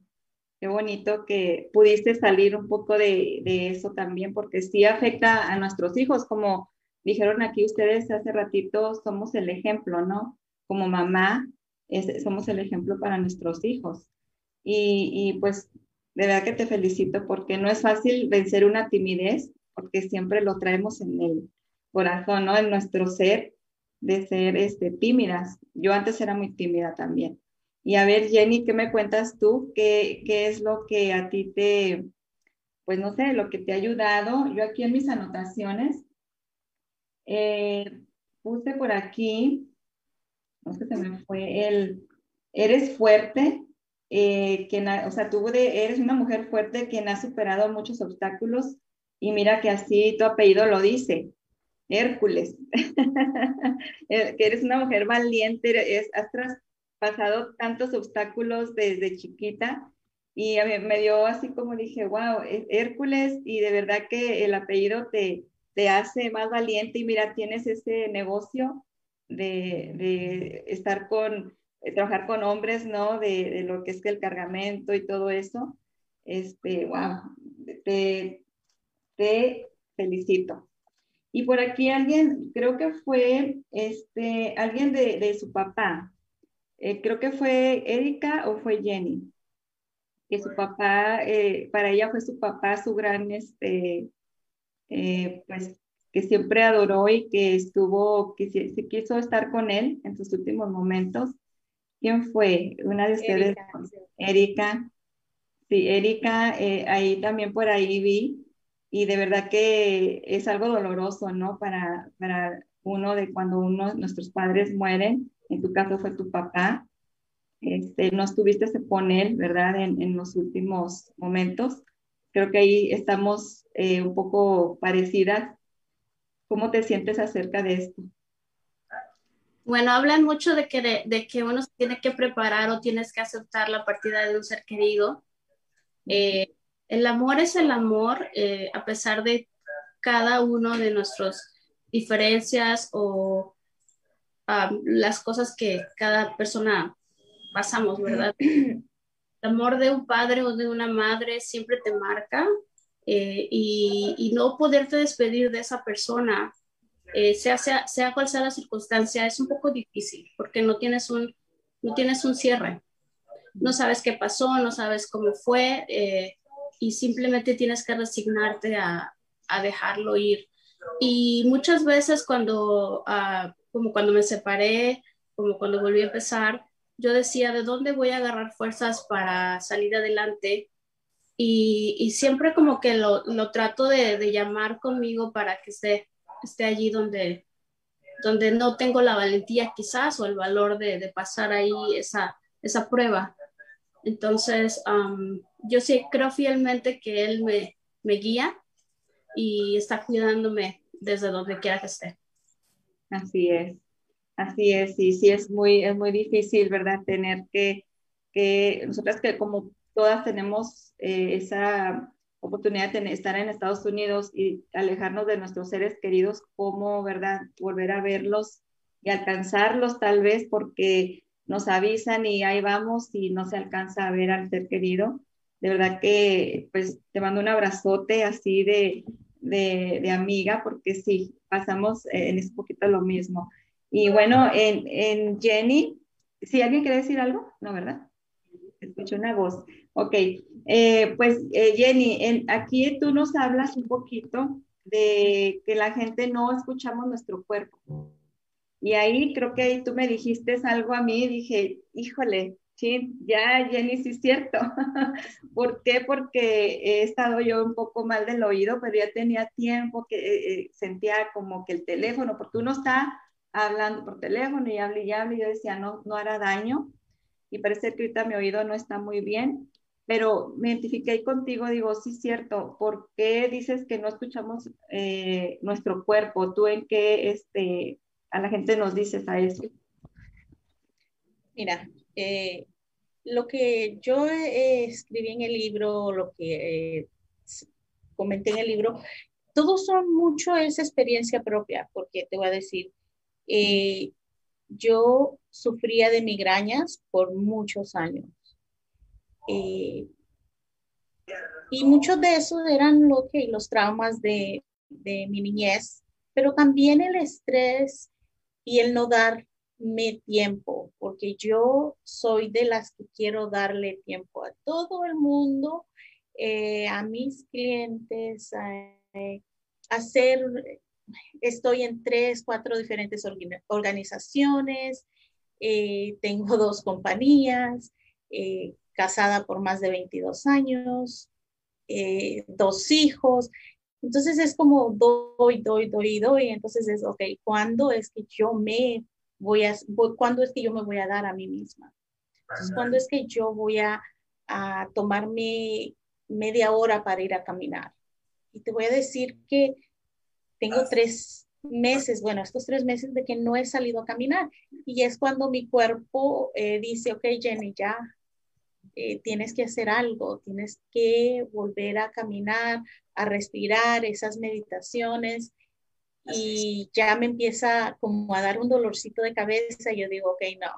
Qué bonito que pudiste salir un poco de, eso también, porque sí afecta a nuestros hijos, como dijeron aquí ustedes hace ratito, somos el ejemplo, ¿no? Como mamá, somos el ejemplo para nuestros hijos. Y, y, pues de verdad que te felicito porque no es fácil vencer una timidez, porque siempre lo traemos en el corazón, ¿no? En nuestro ser de ser este, tímidas. Yo antes era muy tímida también. Y a ver, Jenny, ¿qué me cuentas tú? ¿Qué, qué es lo que a ti te, pues no sé, lo que te ha ayudado? Yo aquí en mis anotaciones eh, puse por aquí, no sé, se me fue el, eres fuerte, eh, que, o sea, tú de, eres una mujer fuerte quien ha superado muchos obstáculos y mira que así tu apellido lo dice, Hércules, [laughs] eh, que eres una mujer valiente, es, has pasado tantos obstáculos desde chiquita y a me dio así como dije, wow, Hércules y de verdad que el apellido te, te hace más valiente y mira, tienes ese negocio de, estar con, trabajar con hombres, ¿no? De, lo que es el cargamento y todo eso. Este, wow, te, te felicito. Y por aquí alguien, creo que fue este, alguien de, su papá. Eh, creo que fue Erika o fue Jenny. Que su papá, eh, para ella fue su papá su gran este, eh, pues que siempre adoró y que estuvo, que se, quiso estar con él en sus últimos momentos. ¿Quién fue? Una de ustedes, Erika. Sí, Erika, ahí también por ahí vi, y de verdad que es algo doloroso, ¿no? Para, para uno de cuando uno, nuestros padres mueren, en tu caso fue tu papá, este, no estuviste con él, ¿verdad? En, en los últimos momentos creo que ahí estamos eh, un poco parecidas. ¿Cómo te sientes acerca de esto? Bueno, hablan mucho de que, de, que uno se tiene que preparar o tienes que aceptar la partida de un ser querido. Eh, el amor es el amor, eh, a pesar de cada uno de nuestras diferencias o las cosas que cada persona pasamos, ¿verdad? amor de un padre o de una madre siempre te marca eh, y, no poderte despedir de esa persona, eh, sea, sea, sea, cual sea la circunstancia, es un poco difícil porque no tienes un, no tienes un cierre. No sabes qué pasó, no sabes cómo fue eh, y simplemente tienes que resignarte a, a, dejarlo ir. Y muchas veces cuando, ah, como cuando me separé, como cuando volví a empezar, yo decía, ¿de dónde voy a agarrar fuerzas para salir adelante? Y, y siempre como que lo, lo trato de, de, llamar conmigo para que esté, esté allí donde, donde no tengo la valentía quizás o el valor de, de pasar ahí esa, esa prueba. Entonces, um, yo sí creo fielmente que Él me, me guía y está cuidándome desde donde quiera que esté. Así es. Así es, y sí es muy, es muy difícil, ¿verdad? Tener que, que nosotras que como todas tenemos eh, esa oportunidad de estar en Estados Unidos y alejarnos de nuestros seres queridos, cómo, ¿verdad? Volver a verlos y alcanzarlos tal vez porque nos avisan y ahí vamos y no se alcanza a ver al ser querido. De verdad que pues te mando un abrazote así de, de, amiga porque sí, pasamos en ese poquito lo mismo. Y bueno, en, en Jenny, si alguien quiere decir algo, no, ¿verdad? Escucho una voz. Ok, eh, pues eh, Jenny, en, aquí tú nos hablas un poquito de que la gente no escuchamos nuestro cuerpo. Y ahí creo que ahí tú me dijiste algo a mí dije, híjole, sí, ya Jenny, sí es cierto. [laughs] ¿Por qué? Porque he estado yo un poco mal del oído, pero ya tenía tiempo que eh, sentía como que el teléfono, porque uno está hablando por teléfono y hable y hable, y yo decía, no, no hará daño, y parece que ahorita mi oído no está muy bien, pero me identifiqué contigo, digo, sí, cierto, ¿por qué dices que no escuchamos eh, nuestro cuerpo? ¿Tú en qué este, a la gente nos dices a eso? Mira, eh, lo que yo eh, escribí en el libro, lo que eh, comenté en el libro, todos son mucho esa experiencia propia, porque te voy a decir, yo sufría de migrañas por muchos años. Y muchos de esos eran lo que, los traumas de, mi niñez, pero también el estrés y el no darme tiempo, porque yo soy de las que quiero darle tiempo a todo el mundo, eh, a mis clientes, a, hacer estoy en tres, cuatro diferentes organizaciones, eh, tengo [laughs] dos compañías, eh, casada por más de 22 años, eh, dos hijos. Entonces es como doy, doy, doy, doy. Entonces es, ok, ¿cuándo es que yo me voy a, cuándo es que yo me voy a dar a mí misma? Entonces, ¿cuándo es que yo voy a, a tomarme media hora para ir a caminar? Y te voy a decir que tengo tres meses, bueno, estos tres meses de que no he salido a caminar. Y es cuando mi cuerpo eh, dice, ok, Jenny, ya eh, tienes que hacer algo, tienes que volver a caminar, a respirar esas meditaciones. Y ya me empieza como a dar un dolorcito de cabeza y yo digo, ok, no,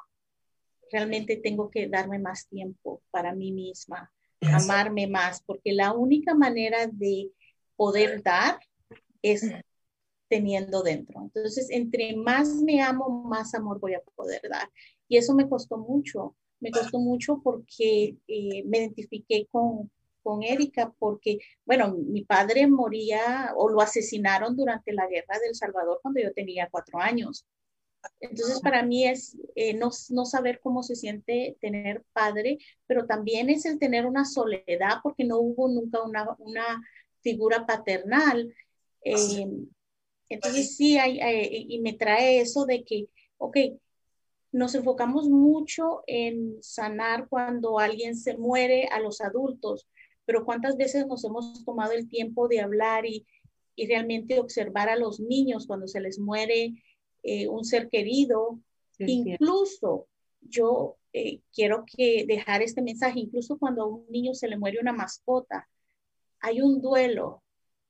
realmente tengo que darme más tiempo para mí misma, amarme más, porque la única manera de poder dar es teniendo dentro. Entonces, entre más me amo, más amor voy a poder dar. Y eso me costó mucho. Me costó mucho porque eh, me identifiqué con, con Erika, porque, bueno, mi padre moría o lo asesinaron durante la guerra del Salvador cuando yo tenía cuatro años. Entonces, para mí es eh, no, no, saber cómo se siente tener padre, pero también es el tener una soledad, porque no hubo nunca una, una figura paternal. Eh, entonces sí, hay, y me trae eso de que, ok, nos enfocamos mucho en sanar cuando alguien se muere a los adultos, pero ¿cuántas veces nos hemos tomado el tiempo de hablar y, y realmente observar a los niños cuando se les muere eh, un ser querido? Sí, incluso yo eh, quiero que dejar este mensaje, incluso cuando a un niño se le muere una mascota, hay un duelo,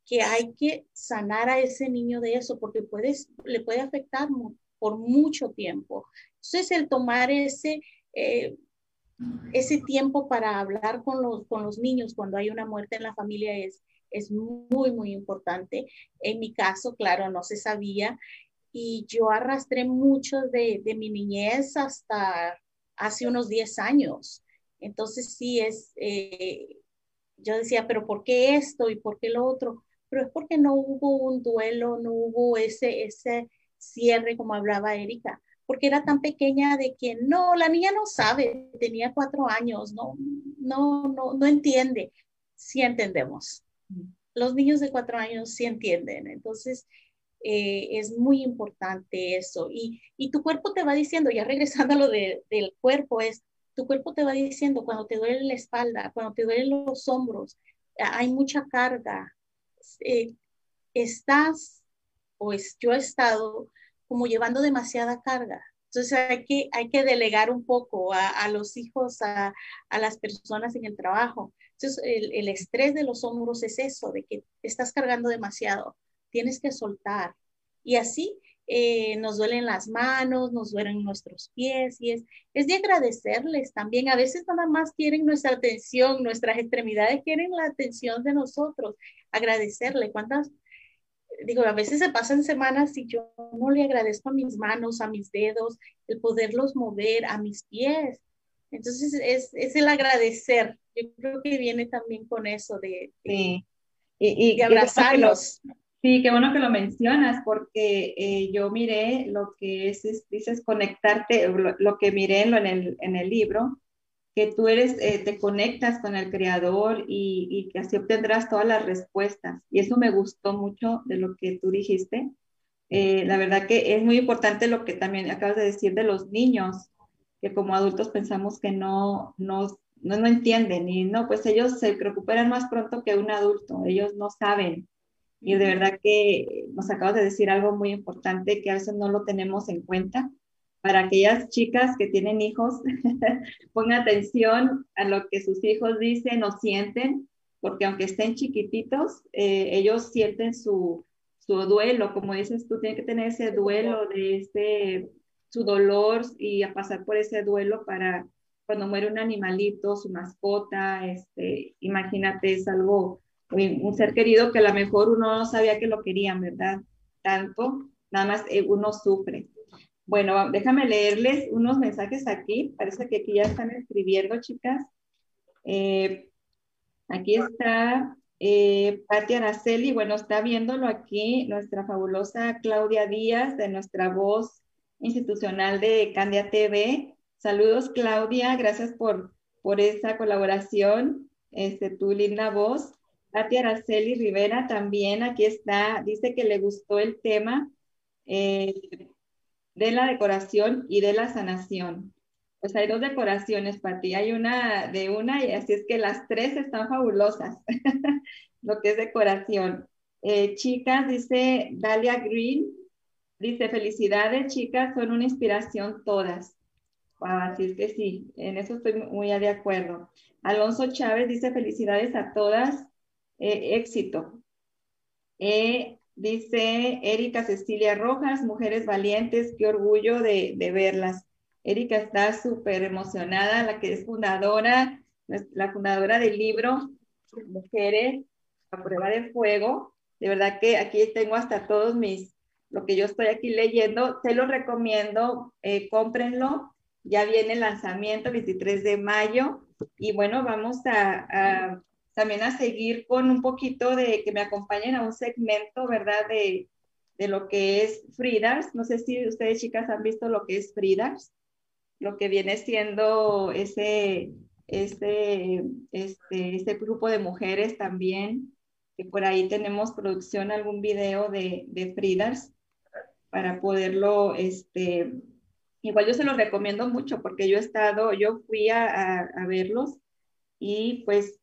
que hay que sanar a ese niño de eso porque puedes, le puede afectar por mucho tiempo. Entonces, el tomar ese, eh, ese tiempo para hablar con los, con los niños cuando hay una muerte en la familia es, es muy, muy importante. En mi caso, claro, no se sabía y yo arrastré mucho de, de mi niñez hasta, hace unos 10 años. Entonces sí es, eh, yo decía, pero ¿por qué esto y por qué lo otro? Pero es porque no hubo un duelo, no hubo ese, ese cierre como hablaba Erika, porque era tan pequeña de que no, la niña no sabe, tenía cuatro años, no, no, no, no entiende. Sí entendemos. Los niños de cuatro años sí entienden. Entonces, eh, es muy importante eso. Y, y, tu cuerpo te va diciendo, ya regresando a lo de, del cuerpo, es, tu cuerpo te va diciendo cuando te duele la espalda, cuando te duelen los hombros, hay mucha carga, eh, estás, o es, yo he estado como llevando demasiada carga. Entonces hay que, hay que delegar un poco a, los hijos, a, a, las personas en el trabajo. Entonces el, el, estrés de los hombros es eso, de que estás cargando demasiado, tienes que soltar. Y así eh, nos duelen las manos, nos duelen nuestros pies y es, es de agradecerles también. A veces nada más quieren nuestra atención, nuestras extremidades quieren la atención de nosotros. Agradecerle. ¿Cuántas? Digo, a veces se pasan semanas y yo no le agradezco a mis manos, a mis dedos, el poderlos mover, a mis pies. Entonces es, es el agradecer. Yo creo que viene también con eso de, sí. y, y, de abrazarlos. Sí, qué bueno que lo mencionas, porque eh, yo miré lo que es, es dices, conectarte, lo, lo, que miré en, el, en el libro, que tú eres, eh, te conectas con el creador y, y, que así obtendrás todas las respuestas. Y eso me gustó mucho de lo que tú dijiste. Eh, la verdad que es muy importante lo que también acabas de decir de los niños, que como adultos pensamos que no, no, no, no entienden y no, pues ellos se recuperan más pronto que un adulto, ellos no saben y de verdad que nos acabas de decir algo muy importante que a veces no lo tenemos en cuenta. Para aquellas chicas que tienen hijos, [laughs] pongan atención a lo que sus hijos dicen o sienten, porque aunque estén chiquititos, eh, ellos sienten su, su duelo, como dices tú, tienen que tener ese duelo de ese, su dolor y a pasar por ese duelo para cuando muere un animalito, su mascota, este, imagínate, es algo un ser querido que a lo mejor uno no sabía que lo querían, ¿verdad? Tanto, nada más eh, uno sufre. Bueno, déjame leerles unos mensajes aquí. Parece que aquí ya están escribiendo, chicas. Eh, aquí está eh, Patti Araceli. Bueno, está viéndolo aquí nuestra fabulosa Claudia Díaz, de nuestra voz institucional de Candia TV. Saludos, Claudia. Gracias por, por esa colaboración. Este, tu linda voz. Katia Araceli Rivera también aquí está, dice que le gustó el tema eh, de la decoración y de la sanación. Pues hay dos decoraciones, Pati. Hay una de una y así es que las tres están fabulosas, [laughs] lo que es decoración. Eh, chicas, dice Dalia Green, dice felicidades, chicas, son una inspiración todas. así es que sí, en eso estoy muy de acuerdo. Alonso Chávez dice felicidades a todas, eh, éxito. Eh, dice Erika Cecilia Rojas, Mujeres Valientes, qué orgullo de, verlas. Erika está súper emocionada, la que es fundadora, la fundadora del libro Mujeres a prueba de fuego. De verdad que aquí tengo hasta todos mis, lo que yo estoy aquí leyendo, se lo recomiendo, eh, cómprenlo. Ya viene el lanzamiento 23 de mayo y bueno, vamos a también a seguir con un poquito de que me acompañen a un segmento, ¿verdad? De, de lo que es Fridas. No sé si ustedes chicas han visto lo que es Fridas, lo que viene siendo ese, ese, este, este grupo de mujeres también, que por ahí tenemos producción, algún video de, de para poderlo, este, igual yo se los recomiendo mucho porque yo he estado, yo fui a, a verlos y pues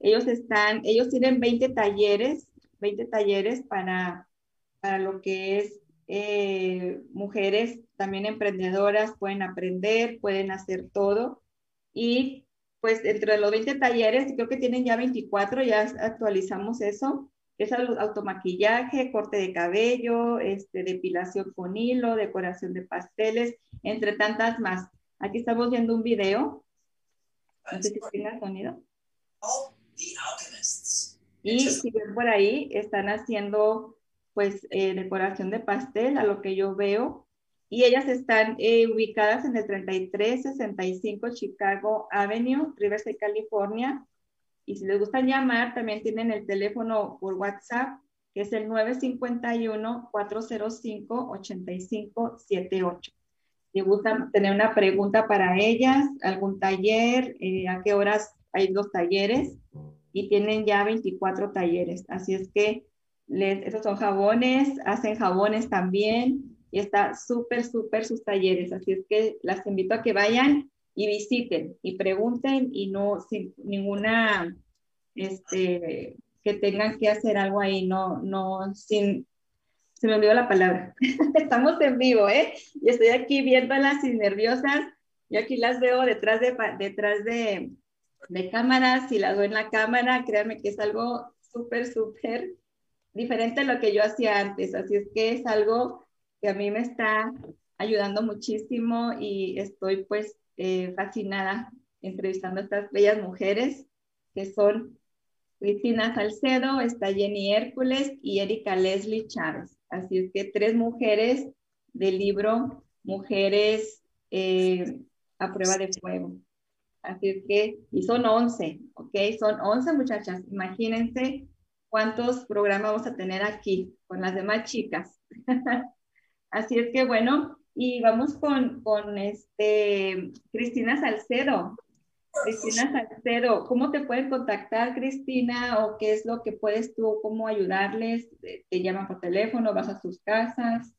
ellos están, ellos tienen 20 talleres, 20 talleres para, para lo que es eh, mujeres también emprendedoras, pueden aprender, pueden hacer todo. Y pues entre los 20 talleres, creo que tienen ya 24, ya actualizamos eso. Es automaquillaje, corte de cabello, este, depilación con hilo, decoración de pasteles, entre tantas más. Aquí estamos viendo un video. No sé si tiene sonido. Y si ven por ahí, están haciendo pues eh, decoración de pastel, a lo que yo veo. y ellas están eh, ubicadas en el 3365 Chicago Avenue, Riverside, California. Y si les gusta llamar, también tienen el teléfono por WhatsApp, que es el 951-405-8578. Si gustan tener una pregunta para ellas, algún taller, eh, a qué horas hay los talleres, y tienen ya 24 talleres. Así es que les, esos son jabones, hacen jabones también, y está súper, súper sus talleres. Así es que las invito a que vayan y visiten y pregunten y no sin ninguna, este, que tengan que hacer algo ahí, no, no, sin, se me olvidó la palabra. [laughs] Estamos en vivo, ¿eh? Y estoy aquí viéndolas y nerviosas. Yo aquí las veo detrás de, detrás de, de cámaras y las veo en la cámara. Créanme que es algo súper, súper diferente a lo que yo hacía antes. Así es que es algo que a mí me está ayudando muchísimo y estoy pues eh, fascinada entrevistando a estas bellas mujeres que son Cristina Salcedo, está Jenny Hércules y Erika Leslie Chávez. Así es que tres mujeres del libro Mujeres eh, a prueba de fuego. Así que, y son 11, ¿ok? Son 11 muchachas. Imagínense cuántos programas vamos a tener aquí con las demás chicas. [laughs] Así es que bueno, y vamos con, con este, Cristina Salcedo. Cristina Salcedo, ¿cómo te pueden contactar, Cristina? ¿O qué es lo que puedes tú, cómo ayudarles? ¿Te llaman por teléfono? ¿Vas a sus casas?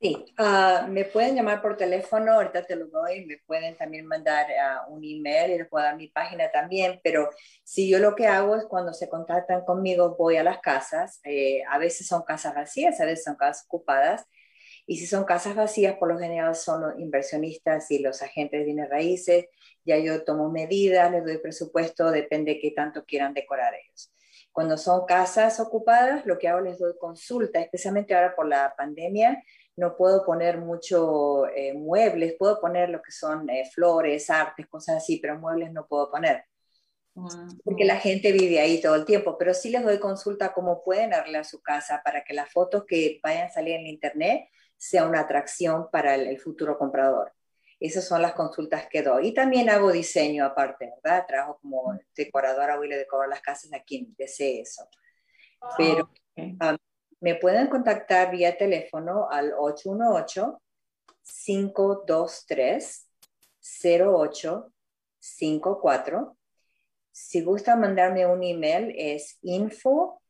Sí, uh, me pueden llamar por teléfono, ahorita te lo doy, me pueden también mandar uh, un email y les puedo dar mi página también, pero si yo lo que hago es cuando se contactan conmigo, voy a las casas, eh, a veces son casas vacías, a veces son casas ocupadas, y si son casas vacías, por lo general son los inversionistas y los agentes de bienes raíces. Ya yo tomo medidas, les doy presupuesto, depende de qué tanto quieran decorar ellos. Cuando son casas ocupadas, lo que hago les doy consulta, especialmente ahora por la pandemia. No puedo poner mucho eh, muebles, puedo poner lo que son eh, flores, artes, cosas así, pero muebles no puedo poner. Porque la gente vive ahí todo el tiempo, pero sí les doy consulta cómo pueden arreglar su casa para que las fotos que vayan a salir en internet sea una atracción para el, futuro comprador. Esas son las consultas que doy. Y también hago diseño aparte, ¿verdad? Trabajo como decoradora, voy a decorar las casas a quien desee eso. Pero um, me pueden contactar vía teléfono al 818-523-0854. Si gusta mandarme un email es info.casa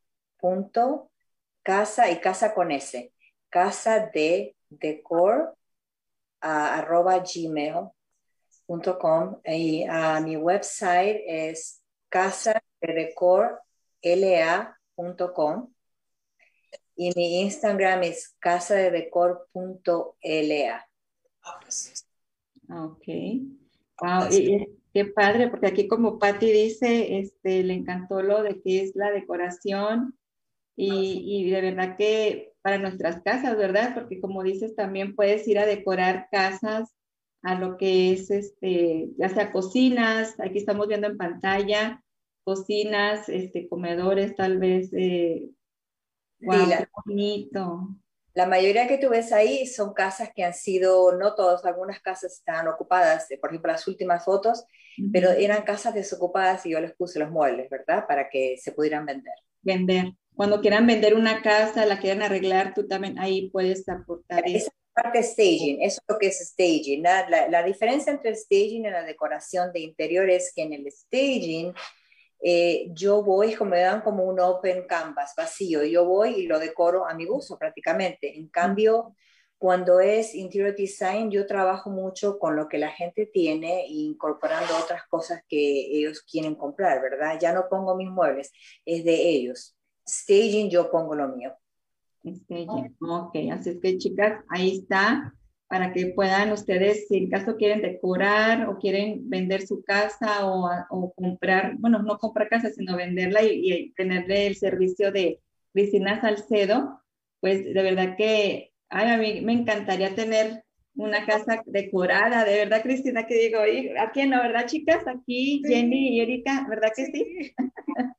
y casa con S, casa de decor arroba gmail.com y mi website es casa de decor la.com y mi Instagram es casa de decor.la. Ok. Wow, qué padre, porque aquí como Patti dice, este, le encantó lo de que es la decoración y, y de verdad que para nuestras casas, ¿verdad? Porque como dices, también puedes ir a decorar casas a lo que es, este, ya sea cocinas, aquí estamos viendo en pantalla, cocinas, este, comedores, tal vez, eh, la, bonito. La mayoría que tú ves ahí son casas que han sido, no todas, algunas casas están ocupadas, por ejemplo, las últimas fotos, pero eran casas desocupadas y yo les puse los muebles, ¿verdad? Para que se pudieran vender. Vender cuando quieran vender una casa, la quieran arreglar, tú también ahí puedes aportar Esa parte staging, eso es lo que es staging. La, la, diferencia entre el staging y la decoración de interior es que en el staging eh, yo voy, como me dan como un open canvas vacío, yo voy y lo decoro a mi gusto prácticamente. En cambio, cuando es interior design, yo trabajo mucho con lo que la gente tiene, incorporando otras cosas que ellos quieren comprar, ¿verdad? Ya no pongo mis muebles, es de ellos staging yo pongo lo mío. Staging, ok, así es que chicas, ahí está, para que puedan ustedes, si en caso quieren decorar o quieren vender su casa o, o comprar, bueno, no comprar casa, sino venderla y, y, tenerle el servicio de Cristina Salcedo, pues de verdad que, ay, a mí me encantaría tener una casa decorada, de verdad, Cristina, que digo, ¿a quién no, verdad, chicas? Aquí, Jenny y Erika, ¿verdad que sí? [laughs]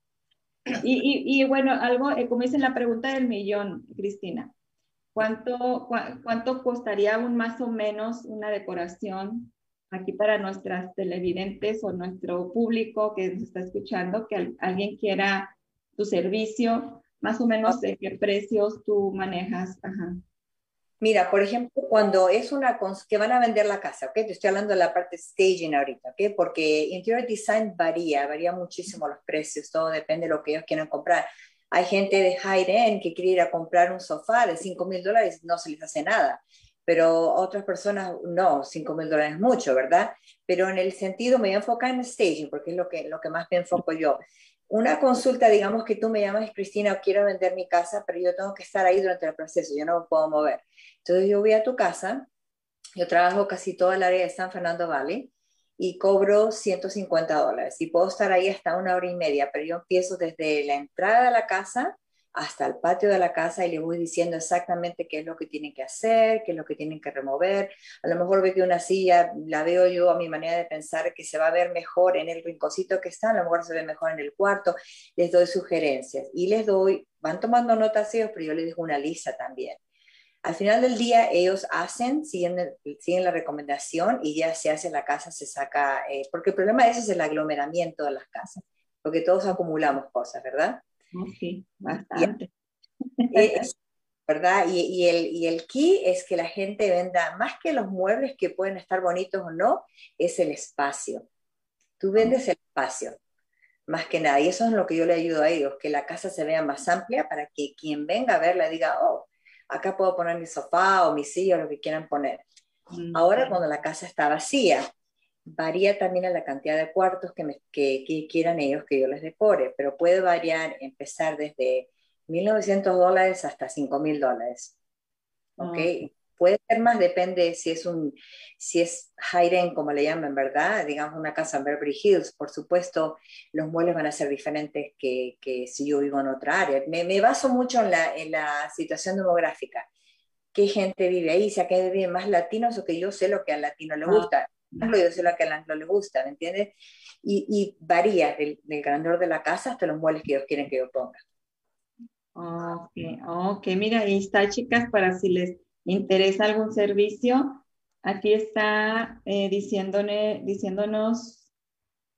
Y, y, y, bueno, algo, eh, como dice la pregunta del millón, Cristina, ¿cuánto, ¿cuánto costaría un más o menos una decoración aquí para nuestras televidentes o nuestro público que nos está escuchando, que alguien quiera tu servicio, más o menos de qué precios tú manejas? Mira, por ejemplo, cuando es una que van a vender la casa, ¿ok? Te estoy hablando de la parte staging ahorita, ¿ok? Porque interior design varía, varía muchísimo los precios, todo depende de lo que ellos quieran comprar. Hay gente de high end que quiere ir a comprar un sofá de 5 mil dólares, no se les hace nada, pero otras personas no, 5 mil dólares es mucho, ¿verdad? Pero en el sentido me voy a enfocar en staging, porque es lo que, lo que más me enfoco yo una consulta, digamos que tú me llamas, Cristina, quiero vender mi casa, pero yo tengo que estar ahí durante el proceso, yo no me puedo mover. Entonces yo voy a tu casa, yo trabajo casi toda el área de San Fernando Valley y cobro 150 dólares y puedo estar ahí hasta una hora y media, pero yo empiezo desde la entrada de la casa hasta el patio de la casa y le voy diciendo exactamente qué es lo que tienen que hacer, qué es lo que tienen que remover. A lo mejor ve que una silla la veo yo a mi manera de pensar que se va a ver mejor en el rinconcito que está, a lo mejor se ve mejor en el cuarto. Les doy sugerencias y les doy, van tomando notas ellos, pero yo les dejo una lista también. Al final del día ellos hacen, siguen, siguen la recomendación y ya se hace la casa, se saca, eh, porque el problema de eso es el aglomeramiento de las casas, porque todos acumulamos cosas, ¿verdad? Sí, bastante. ¿Verdad? Y, y, el, y el key es que la gente venda, más que los muebles que pueden estar bonitos o no, es el espacio. Tú vendes el espacio, más que nada. Y eso es lo que yo le ayudo a ellos, que la casa se vea más amplia para que quien venga a verla diga, oh, acá puedo poner mi sofá o mi silla o lo que quieran poner. Mm, Ahora, cuando la casa está vacía, varía también a la cantidad de cuartos que, que, quieran ellos que yo les decore, pero puede variar, empezar desde 1.900 dólares hasta 5.000 dólares. ¿Ok? Puede ser más, depende si es un, si es high como le llaman, ¿verdad? Digamos una casa en Beverly Hills, por supuesto, los muebles van a ser diferentes que, que si yo vivo en otra área. Me, me baso mucho en la, en la situación demográfica. ¿Qué gente vive ahí? Si acá viven más latinos o que yo sé lo que al latino le ah. gusta yo sé lo que al anglo le gusta, ¿me entiendes? Y, y varía del, del, grandor de la casa hasta los muebles que ellos quieren que yo ponga. Ok, ok, mira, ahí está, chicas, para si les interesa algún servicio. Aquí está eh, diciéndonos,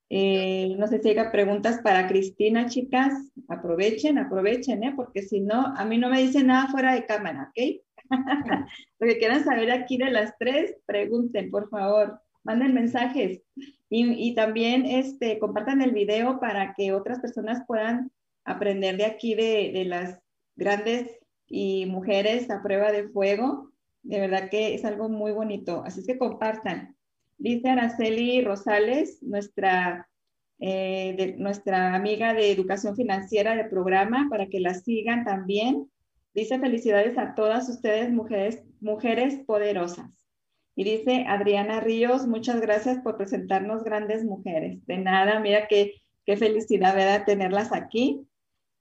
eh, no sé si hay preguntas para Cristina, chicas. Aprovechen, aprovechen, ¿eh? porque si no, a mí no me dicen nada fuera de cámara, ¿ok? [laughs] Lo que quieran saber aquí de las tres, pregunten, por favor manden mensajes y, también este, compartan el video para que otras personas puedan aprender de aquí de las grandes y mujeres a prueba de fuego. De verdad que es algo muy bonito. Así que compartan. Dice Araceli Rosales, nuestra, eh, de, nuestra amiga de educación financiera del programa, para que la sigan también. Dice felicidades a todas ustedes, mujeres, mujeres poderosas. Y dice Adriana Ríos, muchas gracias por presentarnos grandes mujeres. De nada, mira qué, qué felicidad, ¿verdad? Tenerlas aquí.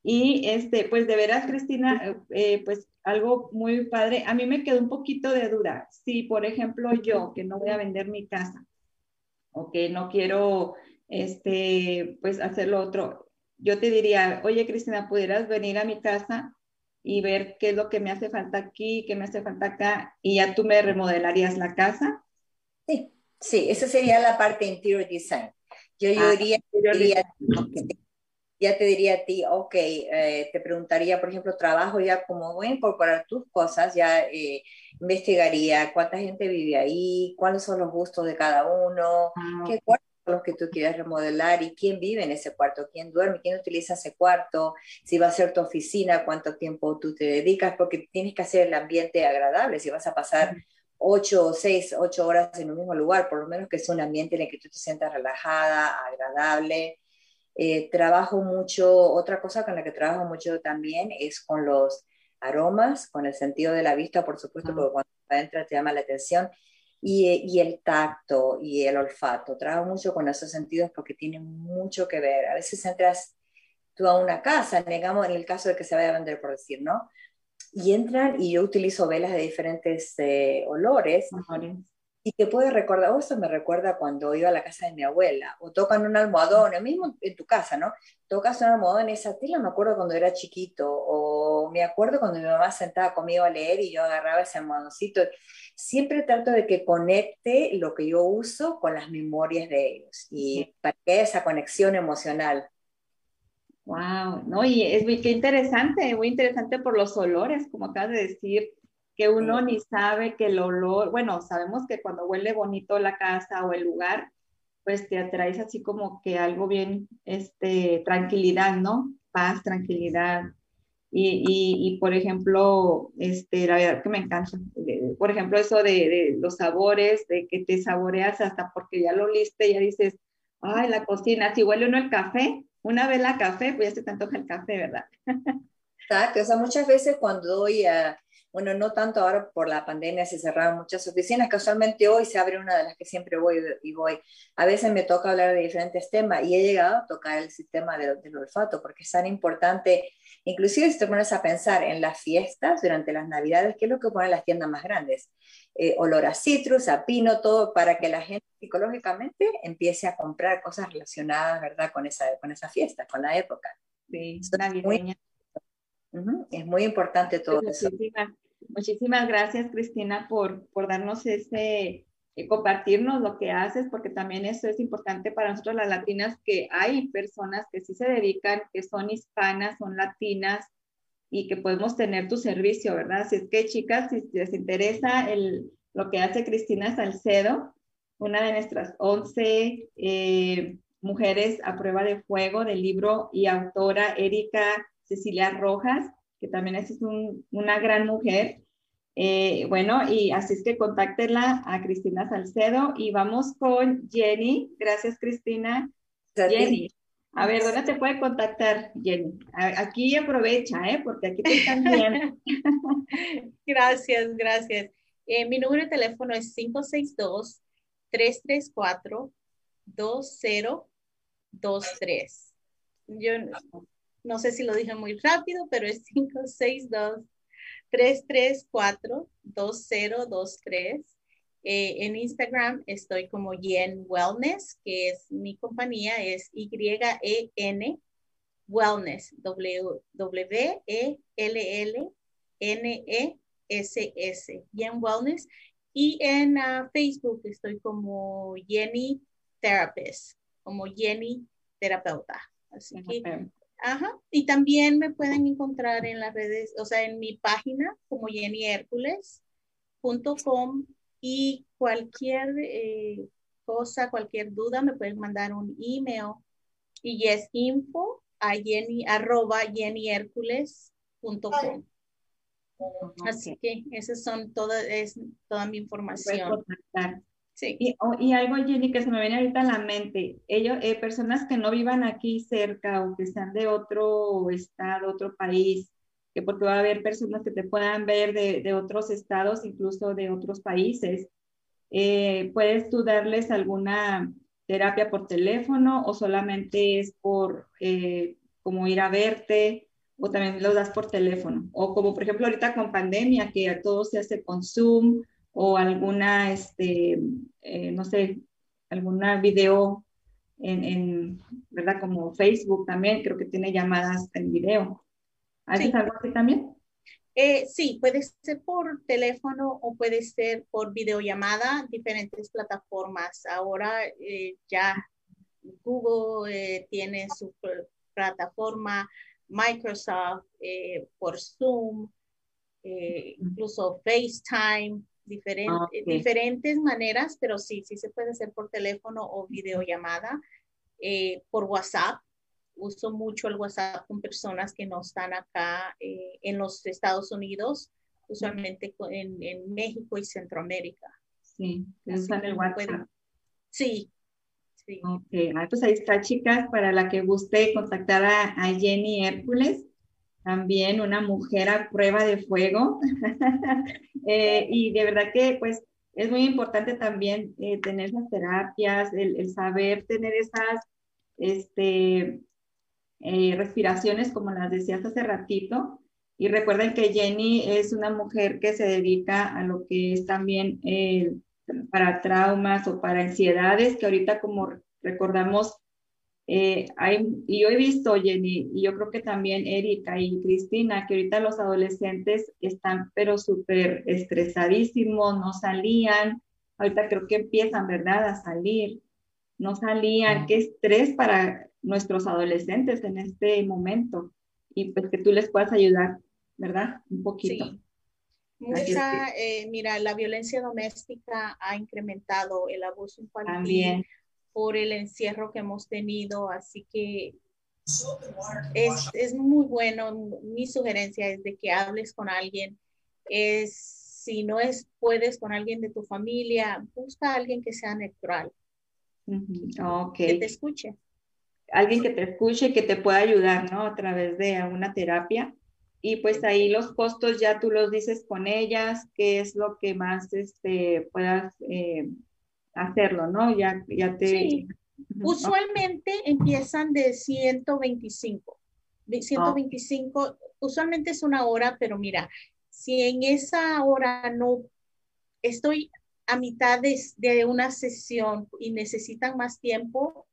Y este, pues de veras, Cristina, eh, pues algo muy padre. A mí me quedó un poquito de duda. Si, por ejemplo, yo, que no voy a vender mi casa, o que no quiero, este, pues hacer lo otro, yo te diría, oye, Cristina, ¿pudieras venir a mi casa y ver qué es lo que me hace falta aquí, qué me hace falta acá, y ya tú me remodelarías la casa. Sí, sí, esa sería la parte interior design. Yo, yo ah, diría, ya te diría a ti, ok, eh, te preguntaría, por ejemplo, trabajo ya como voy a incorporar tus cosas, ya eh, investigaría cuánta gente vive ahí, cuáles son los gustos de cada uno, ah, qué los que tú quieres remodelar y quién vive en ese cuarto, quién duerme, quién utiliza ese cuarto, si va a ser tu oficina, cuánto tiempo tú te dedicas, porque tienes que hacer el ambiente agradable, si vas a pasar ocho o seis, ocho horas en un mismo lugar, por lo menos que sea un ambiente en el que tú te sientas relajada, agradable. Eh, trabajo mucho, otra cosa con la que trabajo mucho también es con los aromas, con el sentido de la vista, por supuesto, porque cuando entras te llama la atención y, el tacto y el olfato. Trabajo mucho con esos sentidos porque tienen mucho que ver. A veces entras tú a una casa, digamos en el caso de que se vaya a vender, por decir, ¿no? Y entran y yo utilizo velas de diferentes eh, olores. Y te puede recordar, o eso me recuerda cuando iba a la casa de mi abuela, o tocan un almohadón, o mismo en tu casa, ¿no? Tocas un almohadón, esa tela me acuerdo cuando era chiquito, o me acuerdo cuando mi mamá sentaba conmigo a leer y yo agarraba ese almohadoncito. Siempre trato de que conecte lo que yo uso con las memorias de ellos, y para que esa conexión emocional. Wow, no, y es muy qué interesante, muy interesante por los olores, como acabas de decir, que uno ni sabe que el olor, bueno, sabemos que cuando huele bonito la casa o el lugar, pues te atraes así como que algo bien, este, tranquilidad, ¿no? Paz, tranquilidad. Y, y, por ejemplo, este, la verdad que me encanta, por ejemplo, eso de, de, los sabores, de que te saboreas hasta porque ya lo liste, ya dices, ay, la cocina, si huele uno el café, una vez la café, pues ya se te antoja el café, ¿verdad? [laughs] Exacto, o sea, muchas veces cuando doy a bueno, no tanto ahora por la pandemia se cerraron muchas oficinas, casualmente hoy se abre una de las que siempre voy y voy. A veces me toca hablar de diferentes temas y he llegado a tocar el sistema del olfato porque es tan importante, inclusive si te pones a pensar en las fiestas durante las navidades, ¿qué es lo que ponen las tiendas más grandes? Eh, olor a citrus, a pino, todo para que la gente psicológicamente empiece a comprar cosas relacionadas, ¿verdad? Con esa, con esa fiesta, con la época. Sí, navideña. Es muy importante todo eso. Muchísimas gracias, Cristina, por, por darnos ese, eh, compartirnos lo que haces, porque también eso es importante para nosotros las latinas, que hay personas que sí se dedican, que son hispanas, son latinas, y que podemos tener tu servicio, ¿verdad? Así es que, chicas, si les interesa el, lo que hace Cristina Salcedo, una de nuestras 11 eh, mujeres a prueba de fuego del libro y autora Erika Cecilia Rojas, que también es una gran mujer. Eh, bueno, y así es que contáctenla a Cristina Salcedo y vamos con Jenny. Gracias, Cristina. Jenny. A ver, ¿dónde te puede contactar, Jenny? Aquí aprovecha, ¿eh? Porque aquí te están viendo. [laughs] [laughs] gracias, gracias. Eh, mi número de teléfono es 562-334-2023. Yo no sé si lo dije muy rápido, pero es 562-334-2023. Eh, en Instagram estoy como Yen Wellness, que es mi compañía, es Y-E-N Wellness, W-E-L-L-N-E-S-S, Yen Wellness. Y en ah, Facebook estoy como Jenny Therapist, como Jenny Terapeuta. Así que Ajá. Y también me pueden encontrar en las redes, o sea, en mi página como jennyhercules.com y cualquier eh, cosa, cualquier duda, me pueden mandar un email y es info a jenny, arroba jennyhercules.com. Así que esas son toda, es toda mi información. Y, algo, Jenny, que se me viene ahorita a la mente, ellos, eh, personas que no vivan aquí cerca o que sean de otro estado, otro país, que porque va a haber personas que te puedan ver de, de otros estados, incluso de otros países, eh, ¿puedes tú darles alguna terapia por teléfono o solamente es por eh, como ir a verte o también los das por teléfono? O como por ejemplo ahorita con pandemia, que todo se hace con Zoom o alguna, este, eh, no sé, alguna video en, ¿verdad? Como Facebook también, creo que tiene llamadas en video. ¿Haces algo así también? Eh, sí, puede ser por teléfono o puede ser por videollamada, diferentes plataformas. Ahora eh, ya Google tiene su plataforma, Microsoft por Zoom, incluso FaceTime, Ah, diferentes maneras, pero sí, sí se puede hacer por teléfono o videollamada, eh, por WhatsApp. Uso mucho el WhatsApp con personas que no están acá eh, en los Estados Unidos, usualmente en, en México y Centroamérica. Sí, usan el WhatsApp. Sí, Sí. Ok, pues ahí está, chicas, para la que guste contactar a, a Jenny Hércules también una mujer a prueba de fuego. [laughs] Eh, y de verdad que pues es muy importante también eh, tener las terapias, el, saber tener esas este, eh, respiraciones como las decías hace ratito. Y recuerden que Jenny es una mujer que se dedica a lo que es también el para traumas o para ansiedades, que ahorita como recordamos, eh, hay, y yo he visto, Jenny, y yo creo que también Erika y Cristina, que ahorita los adolescentes están pero súper estresadísimos, no salían, ahorita creo que empiezan, ¿verdad?, a salir, no salían, qué estrés para nuestros adolescentes en este momento, y pues que tú les puedas ayudar, ¿verdad? Un poquito. Sí. Mucha, eh, mira, la violencia doméstica ha incrementado el abuso infantil También. Por el encierro que hemos tenido, así que es, es, muy bueno. Mi sugerencia es de que hables con alguien. Es, si no es, puedes con alguien de tu familia, busca a alguien que sea neutral. Que te escuche. Alguien que te escuche, que te pueda ayudar, ¿no? A través de una terapia y pues ahí los costos ya tú los dices con ellas, qué es lo que más este, puedas eh, hacerlo, ¿no? Ya, ya te... Sí. Usualmente empiezan de 125. De 125, usualmente es una hora, pero mira, si en esa hora no estoy a mitad de, de una sesión y necesitan más tiempo,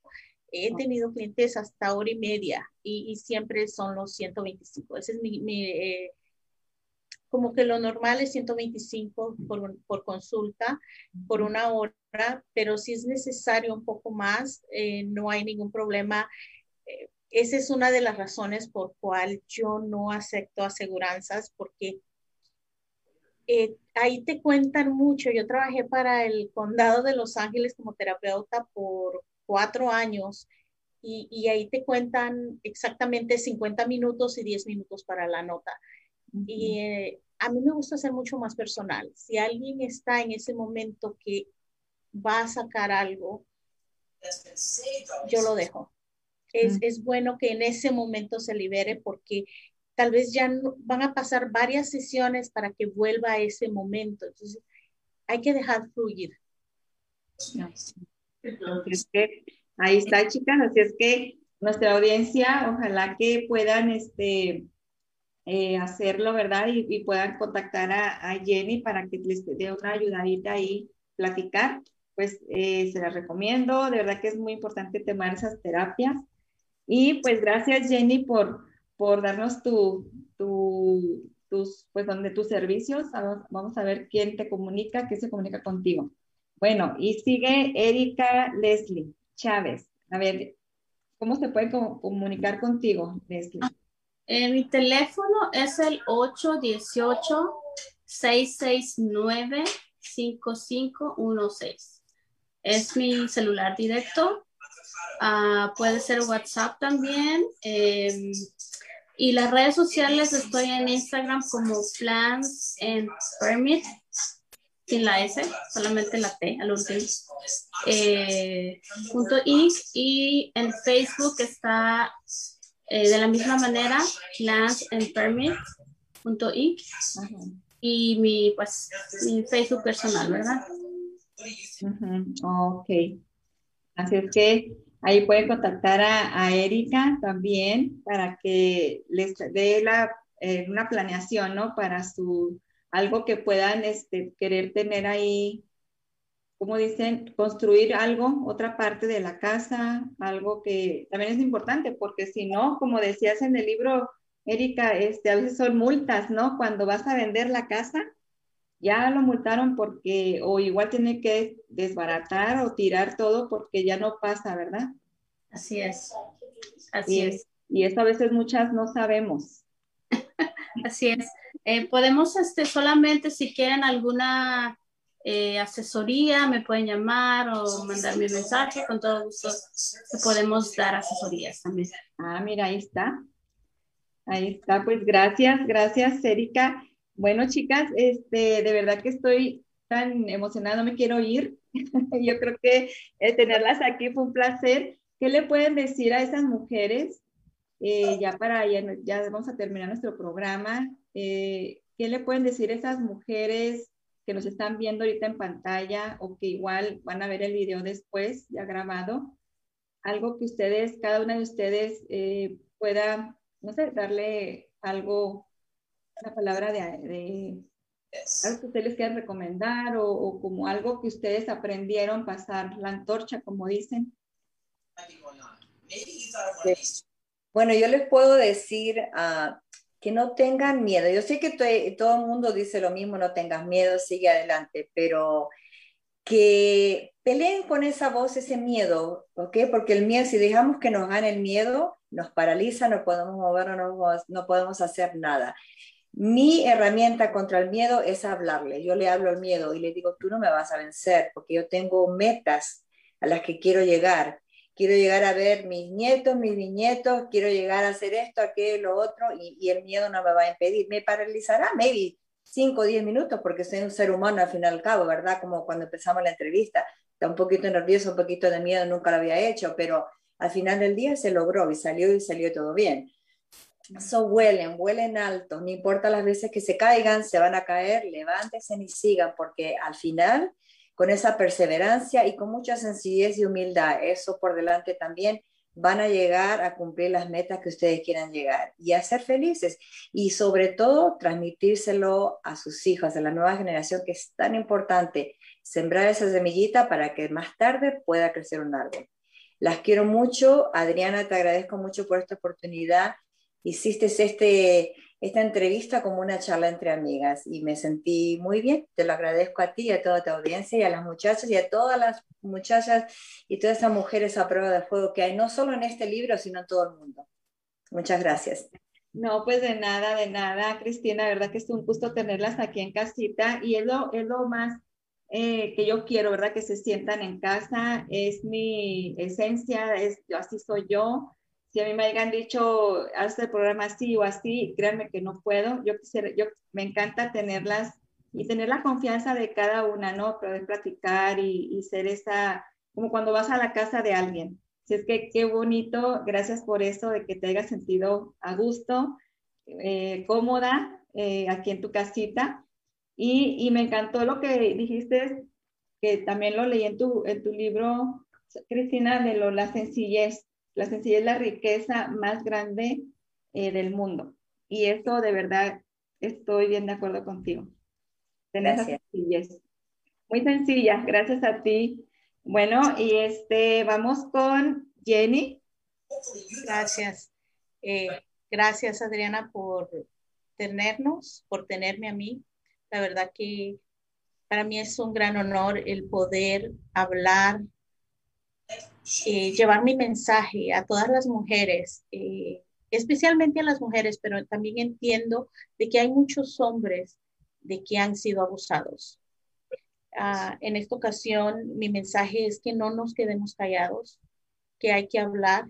He tenido clientes hasta hora y media y, siempre son los 125. Ese es mi, eh, como que lo normal es 125 por, por, consulta, por una hora, pero si es necesario un poco más, eh, no hay ningún problema. Eh, esa es una de las razones por cual yo no acepto aseguranzas, porque ahí te cuentan mucho. Yo trabajé para el condado de Los Ángeles como terapeuta por cuatro años y, ahí te cuentan exactamente 50 minutos y 10 minutos para la nota. Y eh, a mí me gusta ser mucho más personal. Si alguien está en ese momento que va a sacar algo, yo lo dejo. Es, es bueno que en ese momento se libere porque tal vez ya van a pasar varias sesiones para que vuelva a ese momento. Entonces, hay que dejar fluir. Entonces, ahí está, chicas. Así es que nuestra audiencia, ojalá que puedan este, eh, hacerlo, ¿verdad? Y, puedan contactar a, Jenny para que les dé una ayudadita ahí, platicar. Pues eh, se las recomiendo. De verdad que es muy importante tomar esas terapias. Y pues gracias, Jenny, por, por darnos tu, tu, tus, pues, donde tus servicios. Vamos a ver quién te comunica, qué se comunica contigo. Bueno, y sigue Erika Leslie Chávez. A ver, ¿cómo se puede comunicar contigo, Leslie? Eh, mi teléfono es el 818-669-5516. Es mi celular directo. Ah, puede ser WhatsApp también. Em, y las redes sociales estoy en Instagram como Plans and Permit sin la S, solamente la T al último. Eh, punto y en Facebook está eh, de la misma manera, plans and permit punto y mi pues mi Facebook personal, ¿verdad? Ok. Así es que ahí pueden contactar a, Erika también para que les dé la, eh, una planeación, ¿no? Para su algo que puedan este, querer tener ahí, como dicen, construir algo, otra parte de la casa, algo que también es importante, porque si no, como decías en el libro, Erika, este, a veces son multas, ¿no? Cuando vas a vender la casa, ya lo multaron porque, o igual tiene que desbaratar o tirar todo porque ya no pasa, ¿verdad? Así es. Así es. Y eso a veces muchas no sabemos. [laughs] Así es. Eh, podemos, este, solamente si quieren alguna eh, asesoría, me pueden llamar o mandarme un mensaje, con todo gusto podemos dar asesorías también. Ah, mira, ahí está. Ahí está, pues gracias, gracias, Erika. Bueno, chicas, este, de verdad que estoy tan emocionada, no me quiero ir. [laughs] Yo creo que eh, tenerlas aquí fue un placer. ¿Qué le pueden decir a esas mujeres eh, ya para, ya, vamos a terminar nuestro programa, eh, ¿qué le pueden decir a esas mujeres que nos están viendo ahorita en pantalla o que igual van a ver el video después, ya grabado? Algo que ustedes, cada una de ustedes pueda, no sé, darle algo, una palabra de, algo que ustedes les quieran recomendar o, o, como algo que ustedes aprendieron, pasar la antorcha, como dicen. Bueno, yo les puedo decir uh, que no tengan miedo. Yo sé que todo el mundo dice lo mismo, no tengas miedo, sigue adelante, pero que peleen con esa voz, ese miedo, ¿ok? Porque el miedo, si dejamos que nos gane el miedo, nos paraliza, no podemos mover, no, no podemos hacer nada. Mi herramienta contra el miedo es hablarle. Yo le hablo al miedo y le digo, tú no me vas a vencer porque yo tengo metas a las que quiero llegar. Quiero llegar a ver mis nietos, mis bisnietos, quiero llegar a hacer esto, aquello, lo otro, y, y el miedo no me va a impedir. Me paralizará, maybe 5 o 10 minutos, porque soy un ser humano al fin y al cabo, ¿verdad? Como cuando empezamos la entrevista. Está un poquito nervioso, un poquito de miedo, nunca lo había hecho, pero al final del día se logró y salió y salió todo bien. So huelen, huelen alto, no importa las veces que se caigan, se van a caer, levántense y sigan, porque al final, con esa perseverancia y con mucha sencillez y humildad, eso por delante también, van a llegar a cumplir las metas que ustedes quieran llegar y a ser felices y sobre todo transmitírselo a sus hijos, a la nueva generación que es tan importante, sembrar esa semillita para que más tarde pueda crecer un árbol. Las quiero mucho, Adriana, te agradezco mucho por esta oportunidad. Hiciste este, esta entrevista como una charla entre amigas y me sentí muy bien. Te lo agradezco a ti, a toda tu audiencia y a las muchachas y a todas las muchachas y todas esas mujeres a prueba de fuego que hay, no solo en este libro, sino en todo el mundo. Muchas gracias. No, pues de nada, de nada, Cristina, verdad que es un gusto tenerlas aquí en casita y es lo, es lo más eh, que yo quiero, ¿verdad? Que se sientan en casa, es mi esencia, es, así soy yo, si a mí me hayan dicho, haz el programa así o así, créanme que no puedo. Yo quisiera, yo me encanta tenerlas y tener la confianza de cada una, ¿no? Poder platicar y, ser esa, como cuando vas a la casa de alguien. Si es que qué bonito, gracias por eso, de que te hayas sentido a gusto, eh, cómoda eh, aquí en tu casita. Y, y, me encantó lo que dijiste, que también lo leí en tu, en tu libro, Cristina, de la sencillez la sencillez es la riqueza más grande eh, del mundo. Y eso de verdad estoy bien de acuerdo contigo. Tener sencillez. Muy sencilla, gracias a ti. Bueno, y este, vamos con Jenny. Gracias. Eh, gracias, Adriana, por tenernos, por tenerme a mí. La verdad que para mí es un gran honor el poder hablar eh, llevar mi mensaje a todas las mujeres, eh, especialmente a las mujeres, pero también entiendo de que hay muchos hombres de que han sido abusados. Ah, en esta ocasión, mi mensaje es que no nos quedemos callados, que hay que hablar.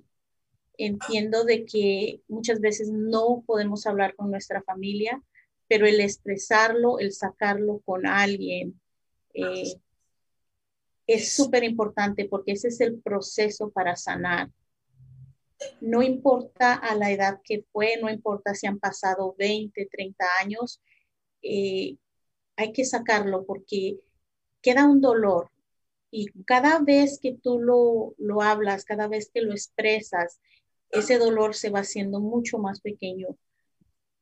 Entiendo de que muchas veces no podemos hablar con nuestra familia, pero el expresarlo, el sacarlo con alguien, eh, es súper importante porque ese es el proceso para sanar. No importa a la edad que fue, no importa si han pasado 20, 30 años, eh, hay que sacarlo porque queda un dolor y cada vez que tú lo, lo hablas, cada vez que lo expresas, ese dolor se va haciendo mucho más pequeño.